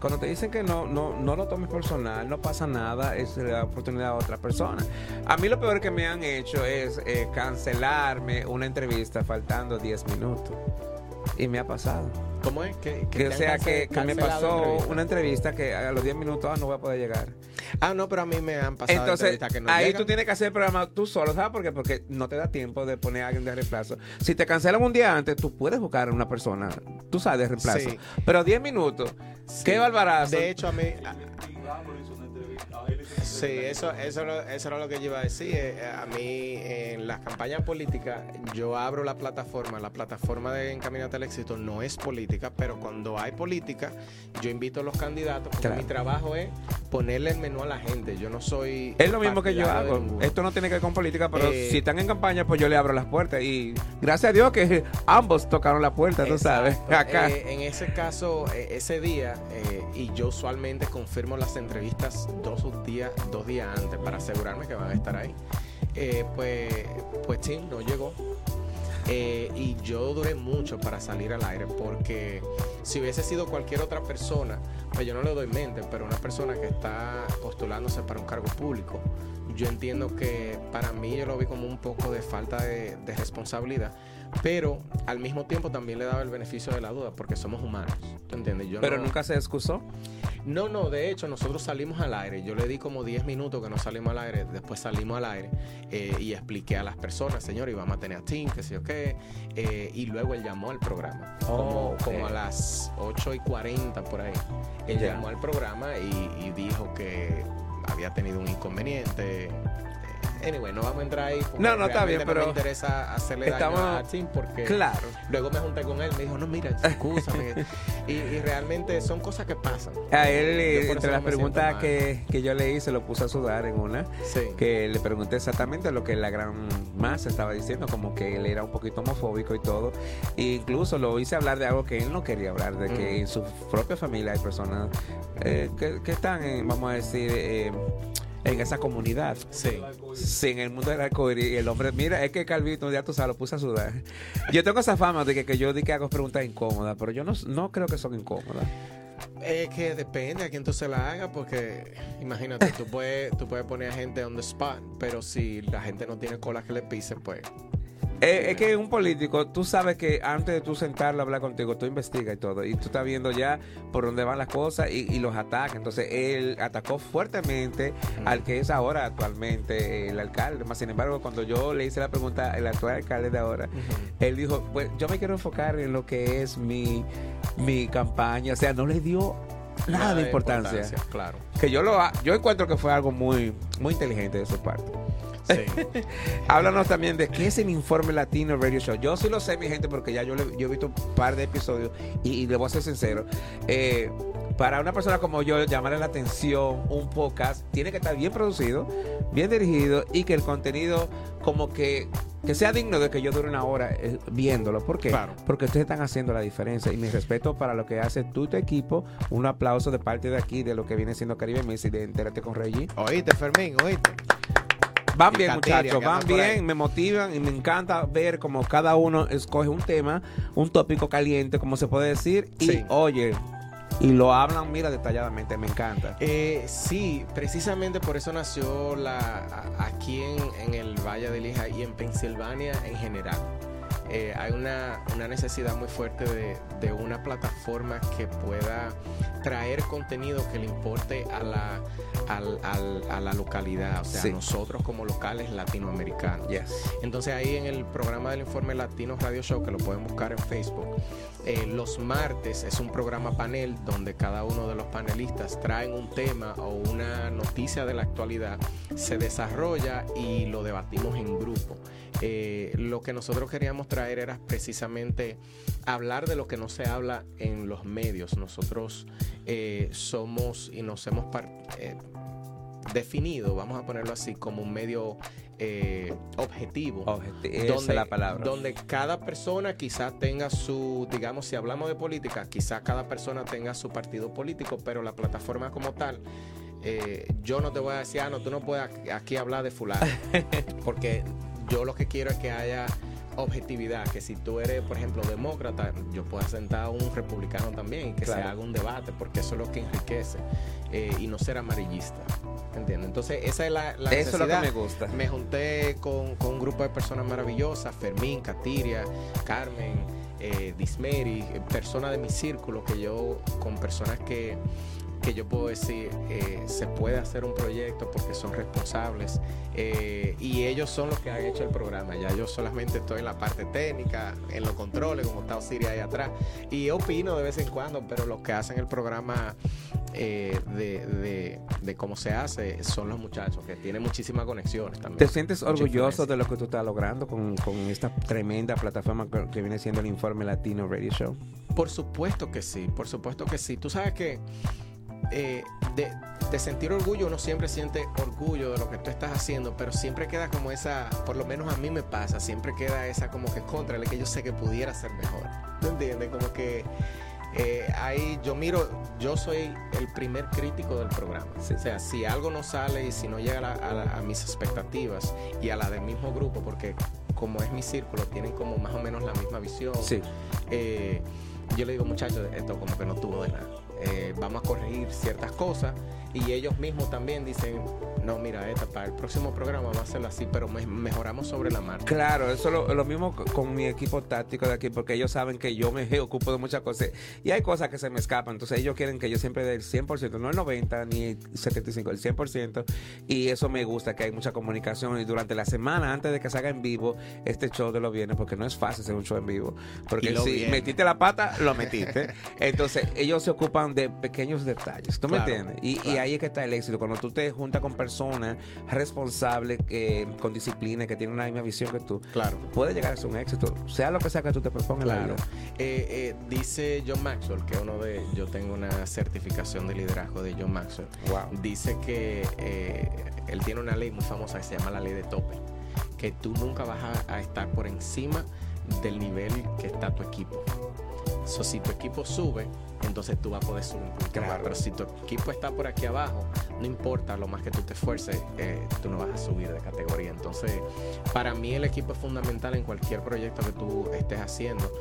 cuando te dicen que no, no, no lo tomes personal, no pasa nada, es la oportunidad a otra persona. A mí lo peor que me han hecho es eh, cancelarme una entrevista faltando 10 minutos. Y me ha pasado. ¿Cómo es? Que, Que, o sea, que, que me pasó entrevista. una entrevista que a los 10 minutos ah, no voy a poder llegar. Ah, no, pero a mí me han pasado Entonces, que no ahí llegan. tú tienes que hacer el programa tú solo, ¿sabes por qué? Porque no te da tiempo de poner a alguien de reemplazo. Si te cancelan un día antes, tú puedes buscar a una persona, tú sabes, de reemplazo. Sí. Pero 10 minutos, qué barbarazo. De hecho, a mí. Sí, eso, eso, eso era lo que yo iba a decir. Eh, A mí, en las campañas políticas, yo abro la plataforma. La plataforma de Encaminate al Éxito no es política, pero cuando hay política, yo invito a los candidatos. Porque Claro. mi trabajo es ponerle el menú a la gente. Yo no soy. es lo mismo que yo hago. Esto no tiene que ver con política, pero Eh, si están en campaña, pues yo le abro las puertas. Y gracias a Dios que ambos tocaron la puerta, tú sabes. Exacto. Acá. Eh, en ese caso, eh, ese día, eh, y yo usualmente confirmo las entrevistas dos días, dos días antes para asegurarme que van a estar ahí. Eh, pues, pues sí, no llegó. Eh, y yo duré mucho para salir al aire porque si hubiese sido cualquier otra persona, pues yo no le doy mente, pero una persona que está postulándose para un cargo público, yo entiendo que para mí yo lo vi como un poco de falta de, de responsabilidad, pero al mismo tiempo también le daba el beneficio de la duda porque somos humanos, ¿tú entiendes? Yo pero no- nunca se excusó. no, no, de hecho nosotros salimos al aire. Yo le di como 10 minutos que no salimos al aire. Después salimos al aire eh, y expliqué a las personas, señor, íbamos a tener a Tim, que sé yo qué. eh, y luego él llamó al programa. Como, Ok. como a las 8 y 40 por ahí. Él llamó al programa y, y dijo que había tenido un inconveniente. Anyway, no vamos a entrar ahí. porque No, no, está bien, No pero me interesa hacerle daño estamos- a Tim porque. Claro. Luego me junté con él, me dijo, no, mira, excúsame. y, y realmente son cosas que pasan. A él, eh, entre las no preguntas que, que yo le hice, lo puse a sudar en una. Sí. que le pregunté exactamente lo que la gran masa estaba diciendo, como que él era un poquito homofóbico y todo. E incluso lo hice hablar de algo que él no quería hablar, de que Mm. en su propia familia hay personas eh, que, que están, en, vamos a decir, eh, en esa comunidad. Sí. Sí, en el mundo del arcoíris. Y el hombre, mira, es que Calvito, ya tú sabes, lo puse a sudar. Yo tengo esa fama de que, que yo di que hago preguntas incómodas, pero yo no, no creo que son incómodas. Es que depende a quién tú se la hagas, porque imagínate, tú puedes, tú puedes poner a gente on the spot, pero si la gente no tiene cola que le pise, pues Eh, es que un político, tú sabes que antes de tú sentarlo a hablar contigo, tú investigas y todo, y tú estás viendo ya por dónde van las cosas y, y los ataques. Entonces, él atacó fuertemente al que es ahora actualmente el alcalde. Más sin embargo, cuando yo le hice la pregunta al actual alcalde de ahora, él dijo, pues yo me quiero enfocar en lo que es mi, mi campaña. O sea, no le dio nada, de importancia. Claro. Que yo lo yo encuentro que fue algo muy, muy inteligente de su parte. Háblanos también de qué es el Informe Latino Radio Show. Yo sí lo sé, mi gente, porque ya yo, le- yo he visto un par de episodios y, y le voy a ser sincero. Eh, para una persona como yo, llamarle la atención un podcast tiene que estar bien producido, bien dirigido y que el contenido como que, que sea digno de que yo dure una hora eh, viéndolo. ¿Por qué? Porque ustedes están haciendo la diferencia y mi respeto para lo que hace tú y tu equipo. Un aplauso de parte de aquí, de lo que viene siendo Caribe Messi, de Entérate con Reggie. Oíste, Fermín, oíste. Van bien, muchachos, van bien, me motivan y me encanta ver cómo cada uno escoge un tema, un tópico caliente, como se puede decir, y oye, y lo hablan, mira, detalladamente, me encanta. Eh, sí, precisamente por eso nació la, a- aquí en, en el Valle de Lija y en Pensilvania en general. Eh, hay una, una necesidad muy fuerte de, de una plataforma que pueda traer contenido que le importe a la, al- al- a la localidad, o sea, Sí. a nosotros como locales latinoamericanos. Entonces ahí en el programa del Informe Latino Radio Show, que lo pueden buscar en Facebook, eh, los martes es un programa panel donde cada uno de los panelistas traen un tema o una noticia de la actualidad, se desarrolla y lo debatimos en grupo. Eh, lo que nosotros queríamos traer era precisamente hablar de lo que no se habla en los medios. Nosotros eh, somos y nos hemos eh, definido, vamos a ponerlo así, como un medio eh, objetivo. Objeti- esa es la palabra. Donde cada persona quizás tenga su, digamos, si hablamos de política, quizás cada persona tenga su partido político, pero la plataforma como tal, eh, yo no te voy a decir, ah, no, tú no puedes aquí hablar de fulano. porque yo lo que quiero es que haya objetividad, que si tú eres, por ejemplo, demócrata, yo pueda sentar a un republicano también y que se haga un debate, porque eso es lo que enriquece eh, y no ser amarillista. ¿Entiendes? Entonces, esa es la, la Eso es lo que me gusta. Me junté con, con un grupo de personas maravillosas, Fermín, Katiria, Carmen, eh, Dismeri, eh, personas de mi círculo, que yo, con personas que, que yo puedo decir, eh, se puede hacer un proyecto porque son responsables eh, y ellos son los que han hecho el programa. Ya yo solamente estoy en la parte técnica, en los controles, como está Osiris ahí atrás, y opino de vez en cuando, pero los que hacen el programa eh, de, de- de cómo se hace son los muchachos, que tienen muchísimas conexiones también. ¿Te sientes orgulloso de lo que tú estás logrando con, con esta tremenda plataforma que viene siendo el Informe Latino Radio Show? Por supuesto que sí, por supuesto que sí. Tú sabes que eh, de, de sentir orgullo, uno siempre siente orgullo de lo que tú estás haciendo, pero siempre queda como esa, por lo menos a mí me pasa, siempre queda esa como que contra, que yo sé que pudiera ser mejor. ¿Me entiendes? Como que eh, ahí yo miro, yo soy el primer crítico del programa. O sea, si algo no sale y si no llega a, la- a la- a mis expectativas y a la del mismo grupo, porque como es mi círculo, tienen como más o menos la misma visión. Sí. Eh, yo le digo, muchachos, esto como que no tuvo de nada. Eh, vamos a corregir ciertas cosas y ellos mismos también dicen, no, mira, esta para el próximo programa vamos a hacerlo así, pero me- mejoramos sobre la marcha. Claro, eso es lo, lo mismo con mi equipo táctico de aquí, porque ellos saben que yo me ocupo de muchas cosas y hay cosas que se me escapan. Entonces ellos quieren que yo siempre dé el 100%, no el 90 ni el 75, el 100%. Y eso me gusta, que hay mucha comunicación. Y durante la semana, antes de que se haga en vivo, este show de los viernes, porque no es fácil hacer un show en vivo. Porque si metiste la pata, lo metiste. Entonces ellos se ocupan de pequeños detalles. ¿Tú me entiendes? Y, y claro. Ahí es que está el éxito. Cuando tú te juntas con personas responsables, que, con disciplina, que tienen una misma visión que tú, Claro. puede llegar a ser un éxito, sea lo que sea que tú te propongas la Claro. Eh, eh, dice John Maxwell, que uno de. Yo tengo una certificación de liderazgo de John Maxwell. Dice que eh, él tiene una ley muy famosa que se llama la ley de tope. Que tú nunca vas a, a estar por encima del nivel que está tu equipo. So, si tu equipo sube, entonces tú vas a poder subir un más. Pero si tu equipo está por aquí abajo, no importa lo más que tú te esfuerces, eh, tú no vas a subir de categoría. Entonces, para mí el equipo es fundamental en cualquier proyecto que tú estés haciendo.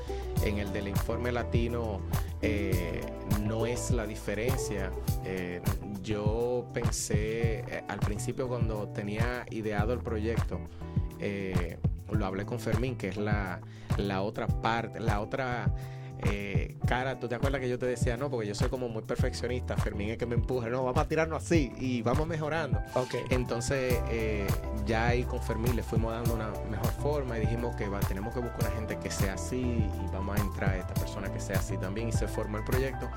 En el del informe latino eh, no es la diferencia. Eh, yo pensé al principio cuando tenía ideado el proyecto, lo hablé con Fermín, que es la, la otra parte, la otra eh, cara, ¿tú te acuerdas que yo te decía, no, porque yo soy como muy perfeccionista, Fermín es que me empuja, no, vamos a tirarnos así y vamos mejorando. Ok. Entonces, eh, ya ahí con Fermín le fuimos dando una mejor forma y dijimos que va, tenemos que buscar una gente que sea así y vamos a entrar a esta persona que sea así también y se formó el proyecto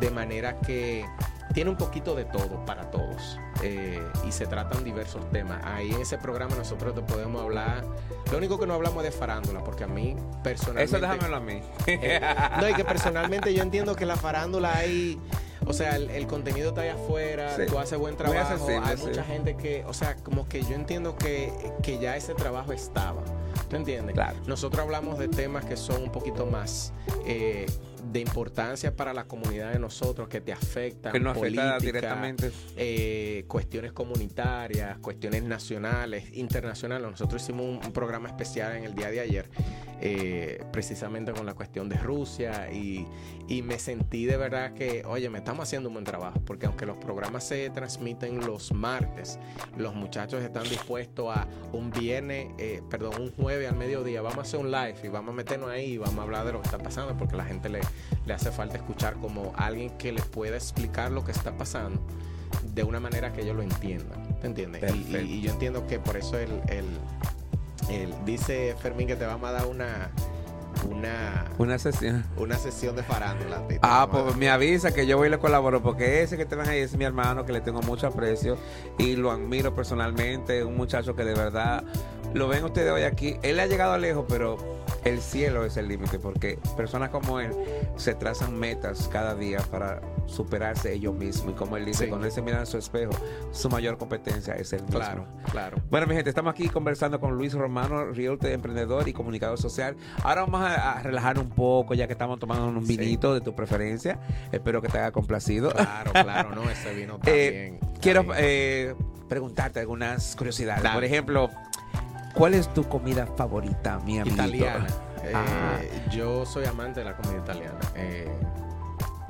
de manera que tiene un poquito de todo para todos eh, y se tratan diversos temas. Ahí en ese programa nosotros te podemos hablar, lo único que no hablamos es de farándula, porque a mí personalmente... Eso déjamelo a mí. Eh, no, y que personalmente yo entiendo que la farándula hay... O sea, el, el contenido está allá afuera, Sí. tú haces buen trabajo, hay sí. mucha gente que, o sea, como que yo entiendo que, que ya ese trabajo estaba. ¿Tú entiendes? Claro. Nosotros hablamos de temas que son un poquito más eh, de importancia para la comunidad de nosotros, que te afectan. Que nos afecta política, directamente. eh, cuestiones comunitarias, cuestiones nacionales, internacionales. Nosotros hicimos un, un programa especial en el día de ayer, eh, precisamente con la cuestión de Rusia, y, y me sentí de verdad que, oye, me estamos haciendo un buen trabajo, porque aunque los programas se transmiten los martes, los muchachos están dispuestos a un viernes, eh, perdón, un jueves al mediodía, vamos a hacer un live y vamos a meternos ahí y vamos a hablar de lo que está pasando, porque la gente le, le hace falta escuchar como alguien que les pueda explicar lo que está pasando de una manera que ellos lo entiendan. ¿Te entiendes? Y, Perfecto. y- y yo entiendo que por eso el, el, el- dice Fermín que te vamos a dar una una, Una sesión. una sesión de farándula. Ah, pues me avisa que yo voy y le colaboro porque ese que te ven ahí es mi hermano que le tengo mucho aprecio y lo admiro personalmente, un muchacho que de verdad lo ven ustedes hoy aquí. Él ha llegado lejos, pero el cielo es el límite porque personas como él se trazan metas cada día para superarse ellos mismos y como él dice, Sí. cuando él se mira en su espejo, su mayor competencia es el mismo. Claro, claro. Bueno, mi gente, estamos aquí conversando con Luis Romano, realtor, emprendedor y comunicador social. Ahora vamos a, a relajar un poco, ya que estamos tomando un Sí. vinito de tu preferencia. Espero que te haya complacido. Claro, claro, no, ese vino está Eh, bien. está quiero bien. eh, preguntarte algunas curiosidades. Por ejemplo, ¿cuál es tu comida favorita, mi amigo? italiana. Eh, Ah. yo soy amante de la comida italiana. Eh,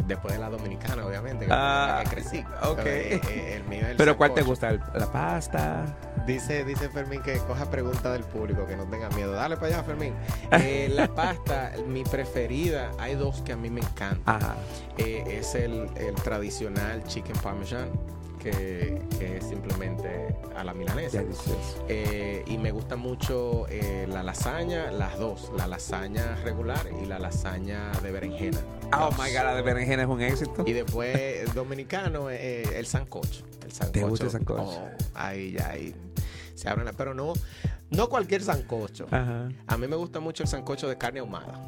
después de la dominicana, obviamente, que Ah, que crecí. ok. Pero, eh, el mío es el ¿Pero cuál te gusta? ¿El- ¿La pasta? Dice, dice Fermín que coja preguntas del público, que no tenga miedo. Dale para allá, Fermín. Eh, la pasta, mi preferida, hay dos que a mí me encantan. Ajá. Eh, es el, el tradicional chicken parmesan, que, que es simplemente a la milanesa. Eh, y me gusta mucho eh, la lasaña, las dos, la lasaña regular y la lasaña de berenjena. Oh Dos. my god, la de berenjena es un éxito. Y después el dominicano, eh, el sancocho. El sancocho. ¿Te gusta el sancocho? Oh, ahí ya, ahí se abren Pero no, no cualquier sancocho. Ajá. A mí me gusta mucho el sancocho de carne ahumada.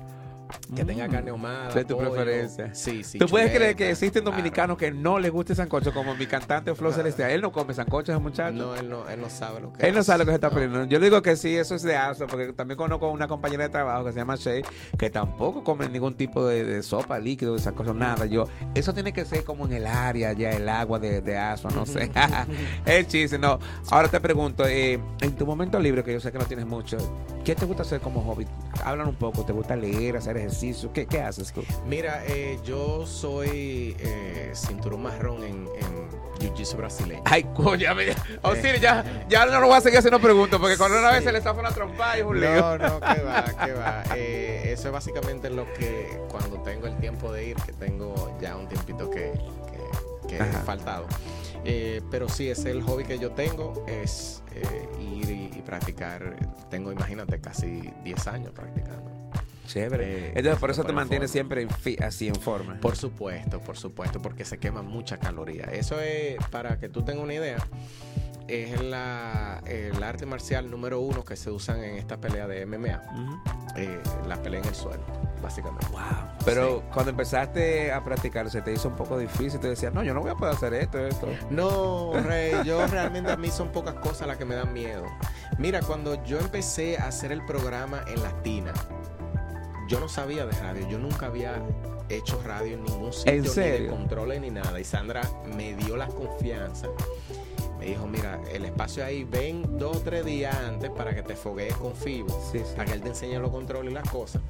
Que tenga carne ahumada. De tu pollo. preferencia. Sí, sí. ¿Tú puedes chuleta, creer que existen claro. dominicanos que no les gusta el sancocho? Como mi cantante Flo Celestial. Él no come sancocho, ese muchacho. No, él no, él no sabe lo que Él no sabe lo que se está No. perdiendo. Yo le digo que sí, eso es de asco, porque también conozco una compañera de trabajo que se llama Shay, que tampoco come ningún tipo de, de sopa, líquido, esas cosas, nada. Yo, eso tiene que ser como en el área, ya el agua de, de asco, no sé. es chiste, no. Ahora te pregunto, eh, en tu momento libre, que yo sé que no tienes mucho, ¿qué te gusta hacer como hobby? Hablan un poco, ¿te gusta leer, hacer ejercicio? ¿Qué, qué haces tú? Mira, eh, yo soy eh, cinturón marrón en, en Jiu-Jitsu brasileño. Ay, coño. Oh, sí, ya, ya no lo voy a seguir haciendo preguntas, porque cuando una vez se le zafa una trompa y es un lío. No, no, que va, que va. Eh, eso es básicamente lo que cuando tengo el tiempo de ir, que tengo ya un tiempito que, que, que he faltado. Eh, pero sí, es el hobby que yo tengo, es eh, ir y, y practicar. Tengo, imagínate, casi 10 años practicando. Chévere. Eh, Entonces, por eso te mantienes forma. siempre en fi- así en forma. Por supuesto, por supuesto, porque se quema mucha caloría. Eso es, para que tú tengas una idea, es la, el arte marcial número uno que se usan en esta pelea de MMA. Ujú. Eh, la pelea en el suelo, básicamente. Wow. Pero Sí. cuando empezaste a practicar, se te hizo un poco difícil. Te decías, no, yo no voy a poder hacer esto, esto. No, Rey, yo realmente a mí son pocas cosas las que me dan miedo. Mira, cuando yo empecé a hacer el programa en Latina, yo no sabía de radio, yo nunca había hecho radio en ningún sitio, ¿En ni serio? de controles ni nada. Y Sandra me dio la confianza. Me dijo, mira, el espacio ahí, ven dos o tres días antes para que te foguees con Fibo, Sí, sí. para que él te enseñe los controles y las cosas.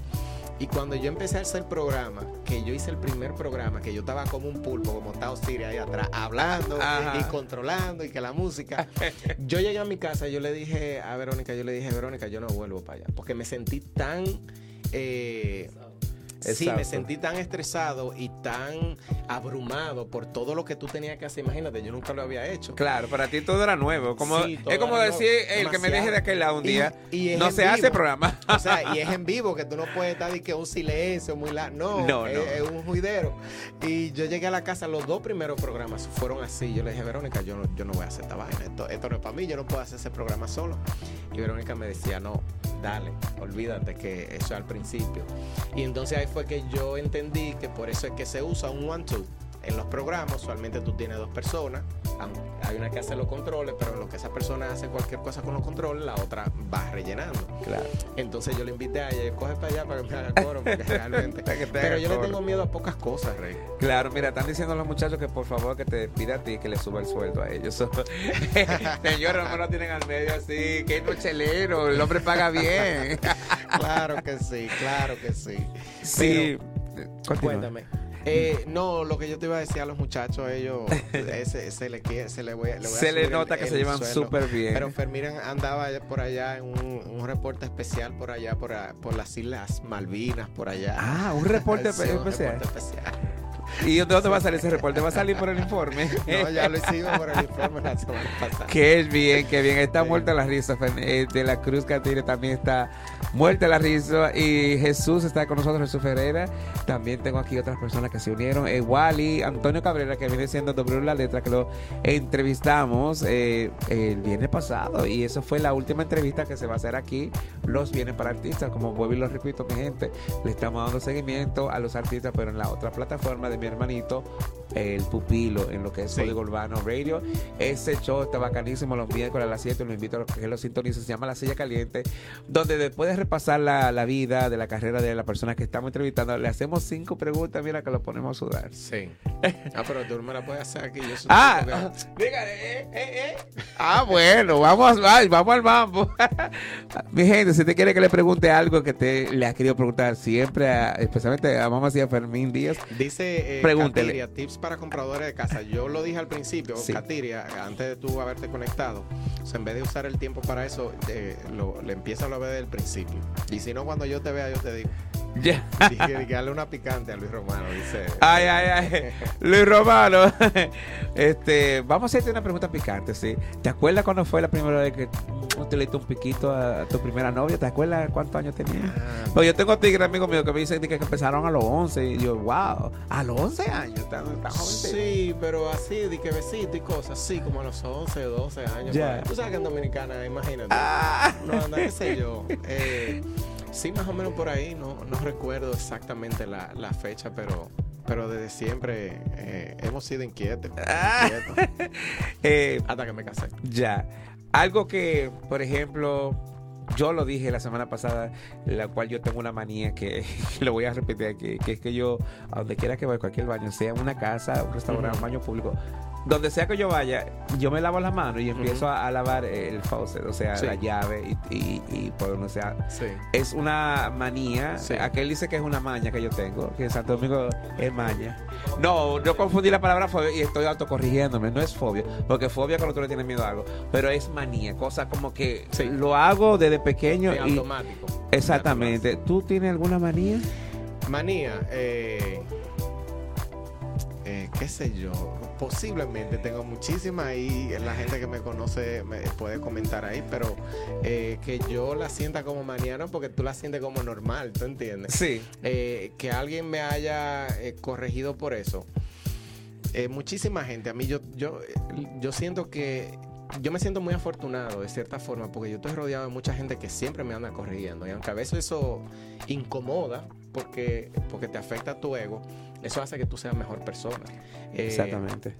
Y cuando yo empecé a hacer el programa, que yo hice el primer programa, que yo estaba como un pulpo, como Tao Siri ahí atrás, hablando Ajá. y controlando y que la música. yo llegué a mi casa y yo le dije a Verónica, yo le dije, Verónica, yo no vuelvo para allá. Porque me sentí tan. Eh, Sí, me Exacto. sentí tan estresado y tan abrumado por todo lo que tú tenías que hacer. Imagínate, yo nunca lo había hecho. Claro, para ti todo era nuevo. Como, Sí, todo es como decir nuevo. el que me deje de aquel lado un día. y no se hace vivo. programa. O sea, y es en vivo, que tú no puedes estar y que un silencio muy largo. No, No, es, no. es un juidero. Y yo llegué a la casa, los dos primeros programas fueron así. Yo le dije, Verónica, yo no, yo no voy a hacer esta vaina. Esto, esto no es para mí, yo no puedo hacer ese programa solo. Y Verónica me decía, no, dale, olvídate que eso es al principio. Y entonces ahí fue que yo entendí que por eso es que se usa un one-two. En los programas usualmente tú tienes dos personas, hay una que hace los controles, pero en lo que esa persona hace cualquier cosa con los controles, la otra va rellenando. Claro. Entonces yo le invité a ella, coge para allá para que me haga coro, porque realmente... Que pero yo le tengo miedo a pocas cosas, Rey. Claro, mira, están diciendo los muchachos que por favor que te pida a ti que le suba el sueldo a ellos. Señor, no lo tienen al medio así, que es nochelero, el hombre paga bien. Claro que sí, claro que sí. sí. Cuéntame. Eh, no, lo que yo te iba a decir a los muchachos, ellos ese, se le se le voy, a- le voy a Se le el- nota que el se llevan súper bien. Pero Fermín andaba por allá en un, un reporte especial por allá, por, por las Islas Malvinas, por allá. Ah, un reporte Sí, un reporte especial. ¿Y de dónde va a salir ese reporte? ¿Va a salir por el informe? No, ya lo hicimos por el informe la semana pasada. Qué bien, qué bien. Está Sí. muerta la risa. Eh, De la Cruz Catire también está muerta la risa. Y Jesús está con nosotros, Jesús Ferreira. También tengo aquí otras personas que se unieron. Eh, Wally, Antonio Cabrera, que viene siendo W La Letra, que lo entrevistamos eh, el viernes pasado. Y eso fue la última entrevista que se va a hacer aquí, los bienes para artistas. Como vuelvo y lo repito, mi gente, le estamos dando seguimiento a los artistas, pero en la otra plataforma de mi hermanito, el pupilo, en lo que es Sí. Código Urbano Radio. Ese show está bacanísimo los miércoles a las 7. Lo invito a que lo sintonicen. Se llama La Silla Caliente, donde después de repasar la, la vida de la carrera de la persona que estamos entrevistando, le hacemos cinco preguntas. Mira que lo ponemos a sudar. Sí. Ah, pero tú me la puedes hacer aquí. Yo Ah, que- dígale, eh, eh, eh. Ah, bueno, vamos, ay, vamos al mambo. Mi gente, si usted quiere que le pregunte algo que te le ha querido preguntar siempre, a- especialmente a mamá Fermín Díaz, Dice eh, Pregúntele. Katiria, tips para compradores de casa. Yo lo dije al principio, Sí. Katiria, antes de tú haberte conectado. O sea, en vez de usar el tiempo para eso, eh, lo, le empieza a ver desde el principio. Y si no, cuando yo te vea, yo te digo. ya. Dije, dale una picante a Luis Romano, dice. Ay, ay, ay. Luis Romano. Este, vamos a hacerte una pregunta picante, ¿sí? ¿Te acuerdas cuando fue la primera vez que tú le diste un piquito a, a tu primera novia? ¿Te acuerdas cuántos años tenía? Ah, Pues yo tengo tigres amigos míos que me dicen que empezaron a los 11 y yo, wow, a los 11 años, tan, tan. Sí, pero así, de que besito y cosas, así como a los 11, 12 años. Ahí. Tú sabes que en Dominicana, imagínate. Ah. No, anda, qué sé yo. Eh, sí, más o menos por ahí, no, no recuerdo exactamente la, la fecha, pero, pero desde siempre eh, hemos sido inquietos. Ah. Eh, hasta que me casé. Ya. Algo que, por ejemplo, yo lo dije la semana pasada, la cual yo tengo una manía que lo voy a repetir aquí, que es que yo, a donde quiera que vaya, cualquier baño, sea una casa, un restaurante, un baño público, donde sea que yo vaya, yo me lavo las manos y empiezo a, a lavar el faucet, o sea, Sí. la llave y, y, y por donde sea. Sí. Es una manía. Sí. Aquel dice que es una maña que yo tengo, que en Santo Domingo es maña. No, yo confundí la palabra fobia y estoy autocorrigiéndome. No es fobia, porque fobia cuando tú le tienes miedo a algo, pero es manía, cosa como que lo hago desde pequeño En y automático. exactamente. ¿Tú tienes alguna manía? Manía, eh, eh, qué sé yo, posiblemente tengo muchísimas y la gente que me conoce me puede comentar ahí, pero eh, que yo la sienta como manía, no porque tú la sientes como normal, ¿tú entiendes? Sí. Eh, que alguien me haya corregido por eso. Muchísima gente, a mí yo, yo, yo siento que yo me siento muy afortunado de cierta forma porque yo estoy rodeado de mucha gente que siempre me anda corrigiendo y aunque a veces eso incomoda porque, porque te afecta a tu ego, eso hace que tú seas mejor persona. Eh, Exactamente.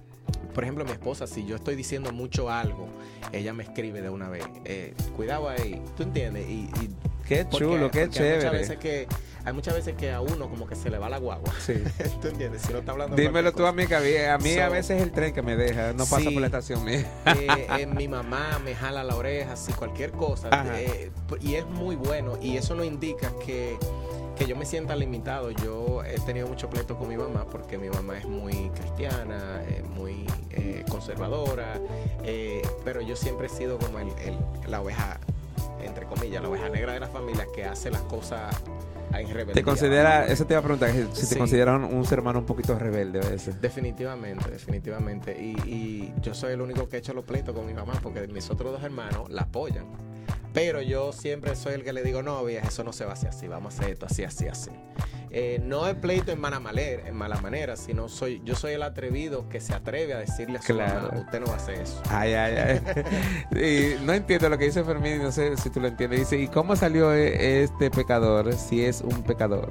por ejemplo, mi esposa, si yo estoy diciendo mucho algo, ella me escribe de una vez, eh, cuidado ahí, ¿tú entiendes? Y, y Qué porque- chulo, qué porque Hay muchas, chévere. veces que, hay muchas veces que a uno como que se le va la guagua. Sí. ¿Tú entiendes? Si no está hablando Dímelo tú a mí, que a mí, a veces es el tren que me deja, no pasa por la estación mía. Eh, eh, mi mamá me jala la oreja, si cualquier cosa. Eh, y es muy bueno. Y eso nos indica que, que que yo me sienta limitado. Yo he tenido mucho pleito con mi mamá porque mi mamá es muy cristiana, es muy eh, conservadora, eh, pero yo siempre he sido como el, el- la oveja, entre comillas, la oveja negra de la familia que hace las cosas en rebeldía. ¿Te considera, eso te iba a preguntar, si te Sí. consideras un, un ser humano un poquito rebelde a veces? Definitivamente, definitivamente. Y, y yo soy el único que he hecho los pleitos con mi mamá porque mis otros dos hermanos la apoyan. Pero yo siempre soy el que le digo, no, vieja, eso no se va a hacer así, vamos a hacer esto así, así, así. Eh, no es pleito en mala manera, en mala manera, sino soy, yo soy el atrevido que se atreve a decirle a su Claro. mamá, usted no va a hacer eso. Ay, ay, ay. Y no entiendo lo que dice Fermín, no sé si tú lo entiendes. Dice, ¿y cómo salió e- este pecador si es un pecador?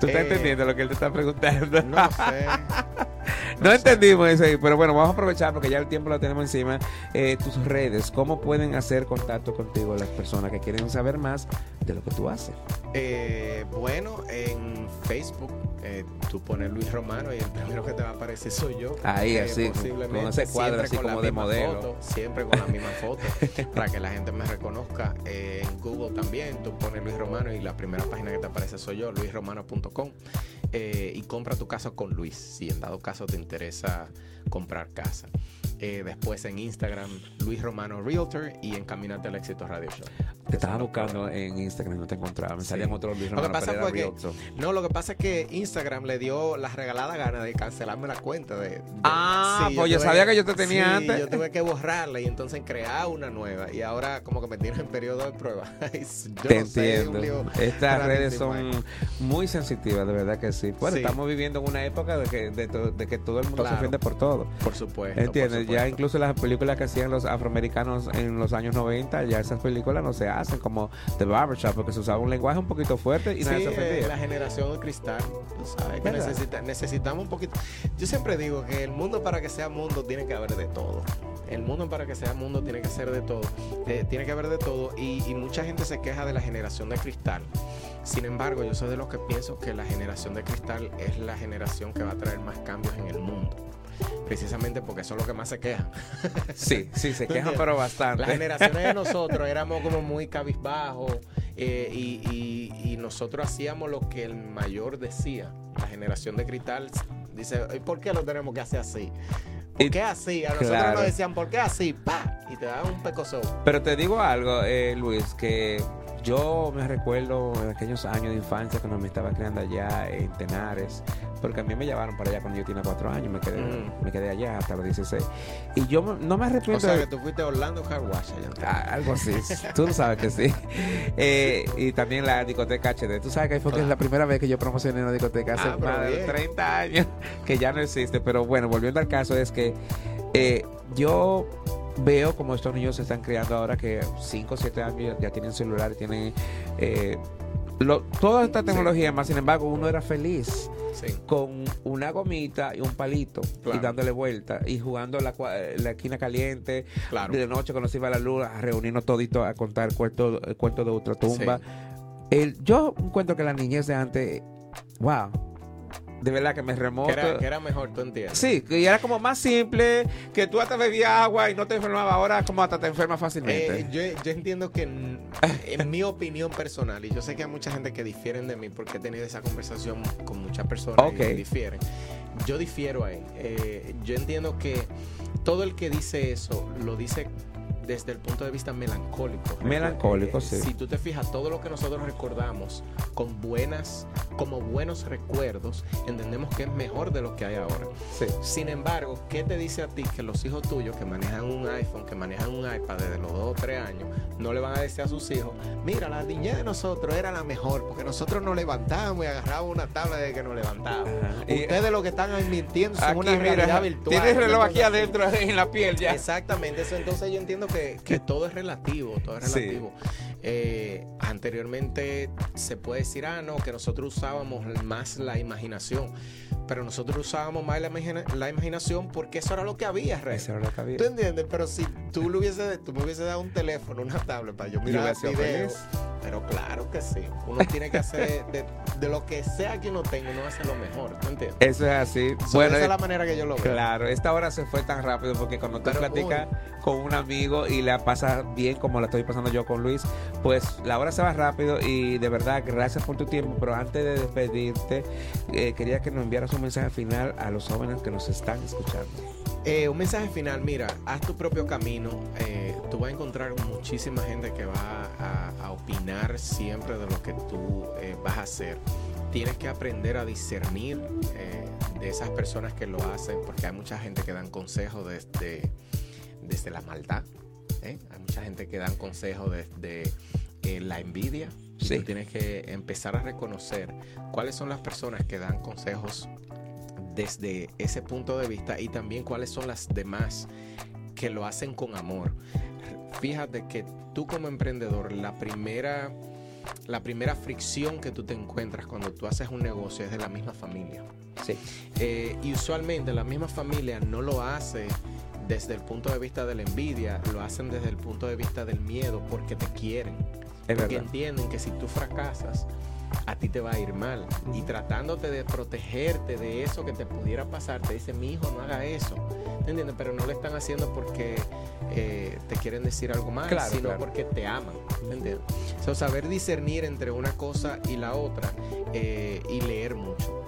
¿Tú estás Eh, entendiendo lo que él te está preguntando? No sé. No entendimos eso ahí, pero bueno, vamos a aprovechar porque ya el tiempo lo tenemos encima. Eh, tus redes, ¿cómo pueden hacer contacto contigo las personas que quieren saber más de lo que tú haces? Eh, bueno, en Facebook eh, tú pones Luis Romano y el primero que te va a aparecer soy yo. Ahí, así, posiblemente, con ese cuadro así como de modelo. foto, siempre con la misma foto, para que la gente me reconozca. En Google también, tú pones Luis Romano y la primera página que te aparece soy yo, luisromano.com. Y compra tu casa con Luis, si en dado caso te interesa comprar casa. Eh, después en Instagram, Luis Romano Realtor y en Caminante al Éxito Radio Show. Te estaba buscando en Instagram, no te encontraba. Me Sí. salían otros Luis Lo que pasa Pereira fue que no, lo que pasa es que Instagram le dio la regalada gana de cancelarme la cuenta de, de- Ah, Sí, pues yo tuve- sabía que yo te tenía sí, antes. Yo tuve que borrarla y entonces crear una nueva y ahora como que me tienen en periodo de prueba. yo Te no entiendo. Estas redes son muy sensitivas, de verdad que sí. Bueno, estamos viviendo en una época de que, de, to- de que todo el mundo se ofende por todo. Por supuesto. ¿Entiendes? por Ya incluso las películas que hacían los afroamericanos en los años 90, ya esas películas no se hacen como The Barbershop, porque se usaba un lenguaje un poquito fuerte y nadie eh, la generación de cristal, sabes, que necesita- necesitamos un poquito. Yo siempre digo que el mundo para que sea mundo tiene que haber de todo. El mundo para que sea mundo tiene que ser de todo. Eh, tiene que haber de todo y, y mucha gente se queja de la generación de cristal. Sin embargo, yo soy de los que pienso que la generación de cristal es la generación que va a traer más cambios en el mundo. Precisamente porque son los que más se quejan. Sí, sí, se ¿Tú quejan, pero bastante. Las generaciones de nosotros éramos como muy cabizbajos eh, y, y- y nosotros hacíamos lo que el mayor decía. La generación de cristal dice, ¿y por qué lo tenemos que hacer así? ¿Por Y- qué así? A nosotros Claro. nos decían, ¿por qué así? ¡Pa! Y te daban un pecozón. Pero te digo algo, eh, Luis, que yo me recuerdo en aquellos años de infancia cuando me estaba criando allá en Tenares, porque a mí me llevaron para allá cuando yo tenía cuatro años, me quedé, Mm. me quedé allá hasta los 16. Y yo no me arrepiento O sea que tú fuiste a Orlando Car Wash allá. Ah, algo así, tú lo sabes que sí. Eh, y también la discoteca HD. Tú sabes que fue que es la primera vez que yo promocioné una discoteca hace Ah, más de bien. 30 años, que ya no existe. Pero bueno, volviendo al caso, es que eh, yo veo como estos niños se están criando ahora que 5 o 7 años ya, ya tienen celular, tienen eh, lo- toda esta tecnología, más sin embargo, uno era feliz Sí. con una gomita y un palito y dándole vuelta y jugando la, cua- la esquina caliente Claro. de noche cuando se iba la luz a reunirnos toditos a contar el cuento, de ultratumba. El, yo encuentro que la niñez de antes, wow, de verdad que me remoto. Que era, que era mejor, tú entiendes. Sí, que era como más simple, que tú hasta bebías agua y no te enfermabas, ahora como hasta te enfermas fácilmente. Eh, yo, yo entiendo que en, en mi opinión personal, y yo sé que hay mucha gente que difieren de mí porque he tenido esa conversación con muchas personas Ok. y difieren. Yo difiero ahí. Eh, yo entiendo que todo el que dice eso lo dice desde el punto de vista melancólico. Melancólico, Eh, sí. Si tú te fijas, todo lo que nosotros recordamos con buenas, como buenos recuerdos, entendemos que es mejor de lo que hay ahora. Sí. Sin embargo, ¿qué te dice a ti que los hijos tuyos que manejan un iPhone, que manejan un iPad desde los 2 o 3 años, no le van a decir a sus hijos, mira, la niñez de nosotros era la mejor, porque nosotros nos levantábamos y agarrábamos una tabla de que nos levantábamos. Ajá. Y- Ustedes lo que están mintiendo son Aquí, una mira, realidad virtual. Tienes reloj aquí adentro en la piel ya. Exactamente, eso entonces yo entiendo que, que todo es relativo, todo es Sí. relativo. Eh, anteriormente se puede decir, ah, no, que nosotros usábamos más la imaginación, pero nosotros usábamos más la, imagina- la imaginación porque eso era lo que había, Rey. Eso era lo que había. ¿Tú entiendes? Pero si tú, le hubiese, tú me hubiese dado un teléfono, una tablet para yo mirar videos. Pero claro que sí. Uno tiene que hacer de, de lo que sea que uno tenga, uno hace lo mejor. ¿Tú entiendes? Eso es así. So, bueno, esa es eh, la manera que yo lo veo. Claro, esta hora se fue tan rápido porque cuando tú Pero platicas con un amigo y la pasas bien como la estoy pasando yo con Luis, pues la hora se va rápido y de verdad gracias por tu tiempo, pero antes de despedirte, eh, quería que nos enviaras un mensaje final a los jóvenes que nos están escuchando. Eh, un mensaje final, mira, haz tu propio camino. eh, tú vas a encontrar muchísima gente que va a, a opinar siempre de lo que tú eh, vas a hacer. Tienes que aprender a discernir eh, de esas personas que lo hacen, porque hay mucha gente que dan consejos desde, desde la maldad. ¿eh? Hay mucha gente que dan consejos desde la envidia. Sí. tú tienes que empezar a reconocer cuáles son las personas que dan consejos desde ese punto de vista y también cuáles son las demás que lo hacen con amor. Fíjate que tú como emprendedor, la primera, la primera fricción que tú te encuentras cuando tú haces un negocio es de la misma familia. Sí. Eh, y usualmente la misma familia no lo hace desde el punto de vista de la envidia, lo hacen desde el punto de vista del miedo porque te quieren. Es porque verdad. entienden que si tú fracasas, a ti te va a ir mal. Y tratándote de protegerte de eso que te pudiera pasar, te dicen, mi hijo, no haga eso. ¿Te entiendes? Pero no lo están haciendo porque eh, te quieren decir algo mal, Claro, sino claro. porque te aman. ¿Me entiendes? So, saber discernir entre una cosa y la otra eh, y leer mucho.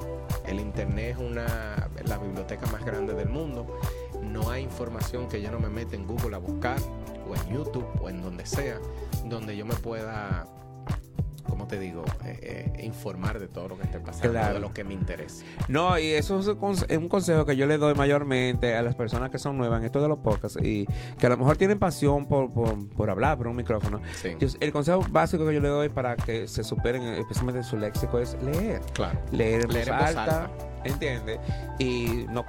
El internet es una, la biblioteca más grande del mundo. No hay información que yo no me meta en Google a buscar, o en YouTube, o en donde sea, donde yo me pueda, como te digo, Eh, eh, informar de todo lo que esté pasando, Claro. de lo que me interesa. No, y eso es un consejo que yo le doy mayormente a las personas que son nuevas en esto de los podcasts y que a lo mejor tienen pasión por, por, por hablar por un micrófono. Sí. El consejo básico que yo le doy para que se superen, especialmente su léxico, es leer. Claro. Leer en Leer en voz alta, alta. ¿entiende? Y no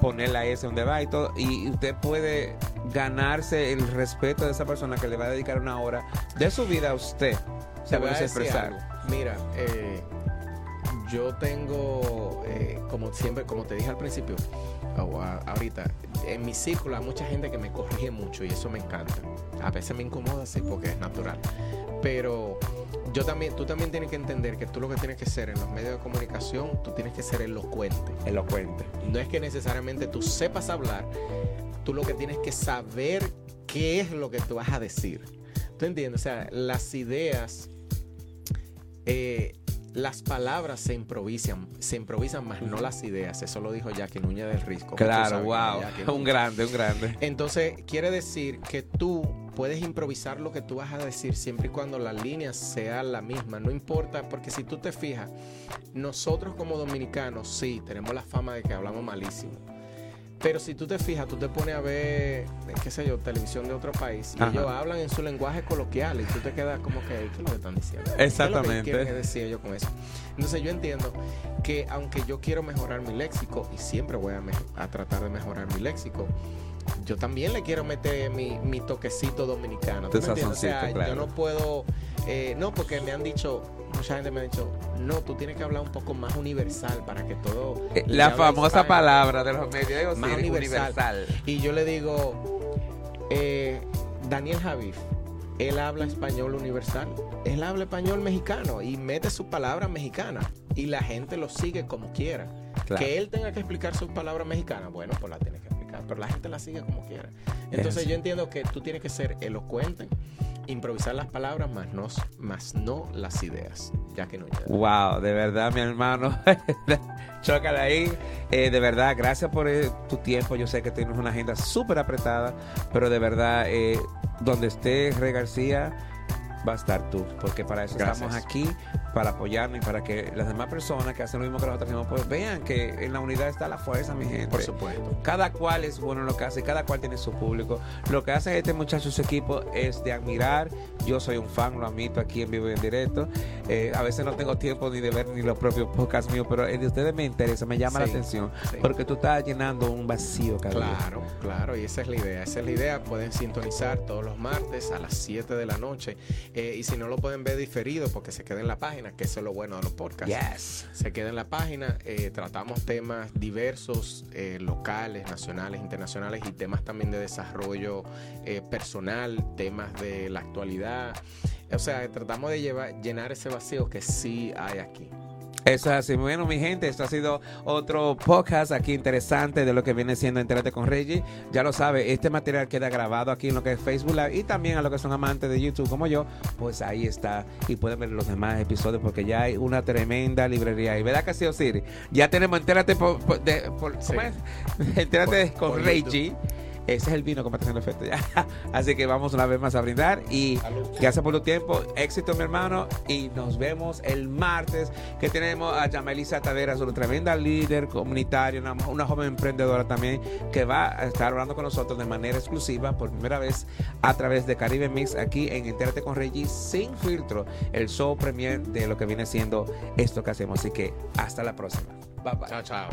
poner la S donde va y todo. Y usted puede ganarse el respeto de esa persona que le va a dedicar una hora de su vida a usted. Te voy a expresar. algo. Mira, eh, yo tengo, eh, como siempre, como te dije al principio, o a- ahorita, en mi círculo hay mucha gente que me corrige mucho y eso me encanta. A veces me incomoda, sí, porque es natural. Pero yo también, tú también tienes que entender que tú lo que tienes que ser en los medios de comunicación, tú tienes que ser elocuente. Elocuente. No es que necesariamente tú sepas hablar, tú lo que tienes que saber qué es lo que tú vas a decir. ¿Tú entiendes? O sea, las ideas, eh, las palabras se improvisan, se improvisan más no las ideas. Eso lo dijo Jackie Núñez del Risco. Claro, wow. Jackie Un grande, un grande. Entonces, quiere decir que tú puedes improvisar lo que tú vas a decir siempre y cuando la línea sea la misma. No importa, porque si tú te fijas, nosotros como dominicanos, sí, tenemos la fama de que hablamos malísimo. Pero si tú te fijas, tú te pones a ver, qué sé yo, televisión de otro país y Ajá. ellos hablan en su lenguaje coloquial y tú te quedas como que, ¿qué es lo que están diciendo? Exactamente. ¿Qué es lo que quieren decir ellos con eso? Entonces yo entiendo que aunque yo quiero mejorar mi léxico y siempre voy a, a tratar de mejorar mi léxico, yo también le quiero meter mi, mi toquecito dominicano. ¿tú me entiendes? O sea, claro. yo no puedo, eh, no, porque me han dicho, mucha gente me ha dicho, no, tú tienes que hablar un poco más universal para que todo... Eh, La famosa hispano". palabra de los medios digo, Más sí, universal. universal. Y yo le digo, eh, Daniel Javif, él habla español universal, él habla español mexicano y mete su palabra mexicana y la gente lo sigue como quiera. Claro. Que él tenga que explicar sus palabras mexicanas, bueno, pues la tiene que explicar, pero la gente la sigue como quiera. Entonces yo entiendo que tú tienes que ser elocuente, improvisar las palabras, más no, más no las ideas, ya que no. Wow, de verdad, mi hermano. Chócala ahí. Eh, de verdad, gracias por eh, tu tiempo. Yo sé que tienes una agenda súper apretada, pero de verdad, eh, donde esté Rey García, va a estar tú, porque para eso Gracias. estamos aquí, para apoyarnos y para que las demás personas que hacen lo mismo que nosotros hacemos, pues vean que en la unidad está la fuerza, mi gente. Por supuesto. Cada cual es bueno en lo que hace, cada cual tiene su público. Lo que hace este muchacho, su equipo, es de admirar. Yo soy un fan, lo admito aquí en vivo y en directo. Eh, a veces no tengo tiempo ni de ver ni los propios podcasts míos, pero el de ustedes me interesa, me llama la atención, sí. porque tú estás llenando un vacío cada día. Claro, claro, y esa es la idea. Esa es la idea. Pueden sintonizar todos los martes a las 7 de la noche. Eh, y si no lo pueden ver diferido, porque se queda en la página, que eso es lo bueno de los podcasts. Yes. Se queda en la página. eh, tratamos temas diversos, eh, locales, nacionales, internacionales y temas también de desarrollo eh, personal, temas de la actualidad. o sea, tratamos de llevar, llenar ese vacío que sí hay aquí. Eso es así. Bueno, mi gente, esto ha sido otro podcast aquí interesante de lo que viene siendo Entérate con Reggie. Ya lo sabe, este material queda grabado aquí en lo que es Facebook Live y también a los que son amantes de YouTube como yo, pues ahí está. Y pueden ver los demás episodios porque ya hay una tremenda librería. Y verdad que sí, Osiris. Ya tenemos Entérate por, por- de- por- ¿cómo es? Entérate Por- con Reggie. Ese es el vino que me está haciendo efecto ya. Así que vamos una vez más a brindar. Y gracias por tu tiempo. Éxito, mi hermano. Y nos vemos el martes que tenemos a Yamelisa Taveras, una tremenda líder comunitaria, una, una joven emprendedora también, que va a estar hablando con nosotros de manera exclusiva por primera vez a través de Caribe Mix aquí en Entérate con Reggie sin filtro, el show premier de lo que viene siendo esto que hacemos. Así que hasta la próxima. Bye bye. Chao, chao.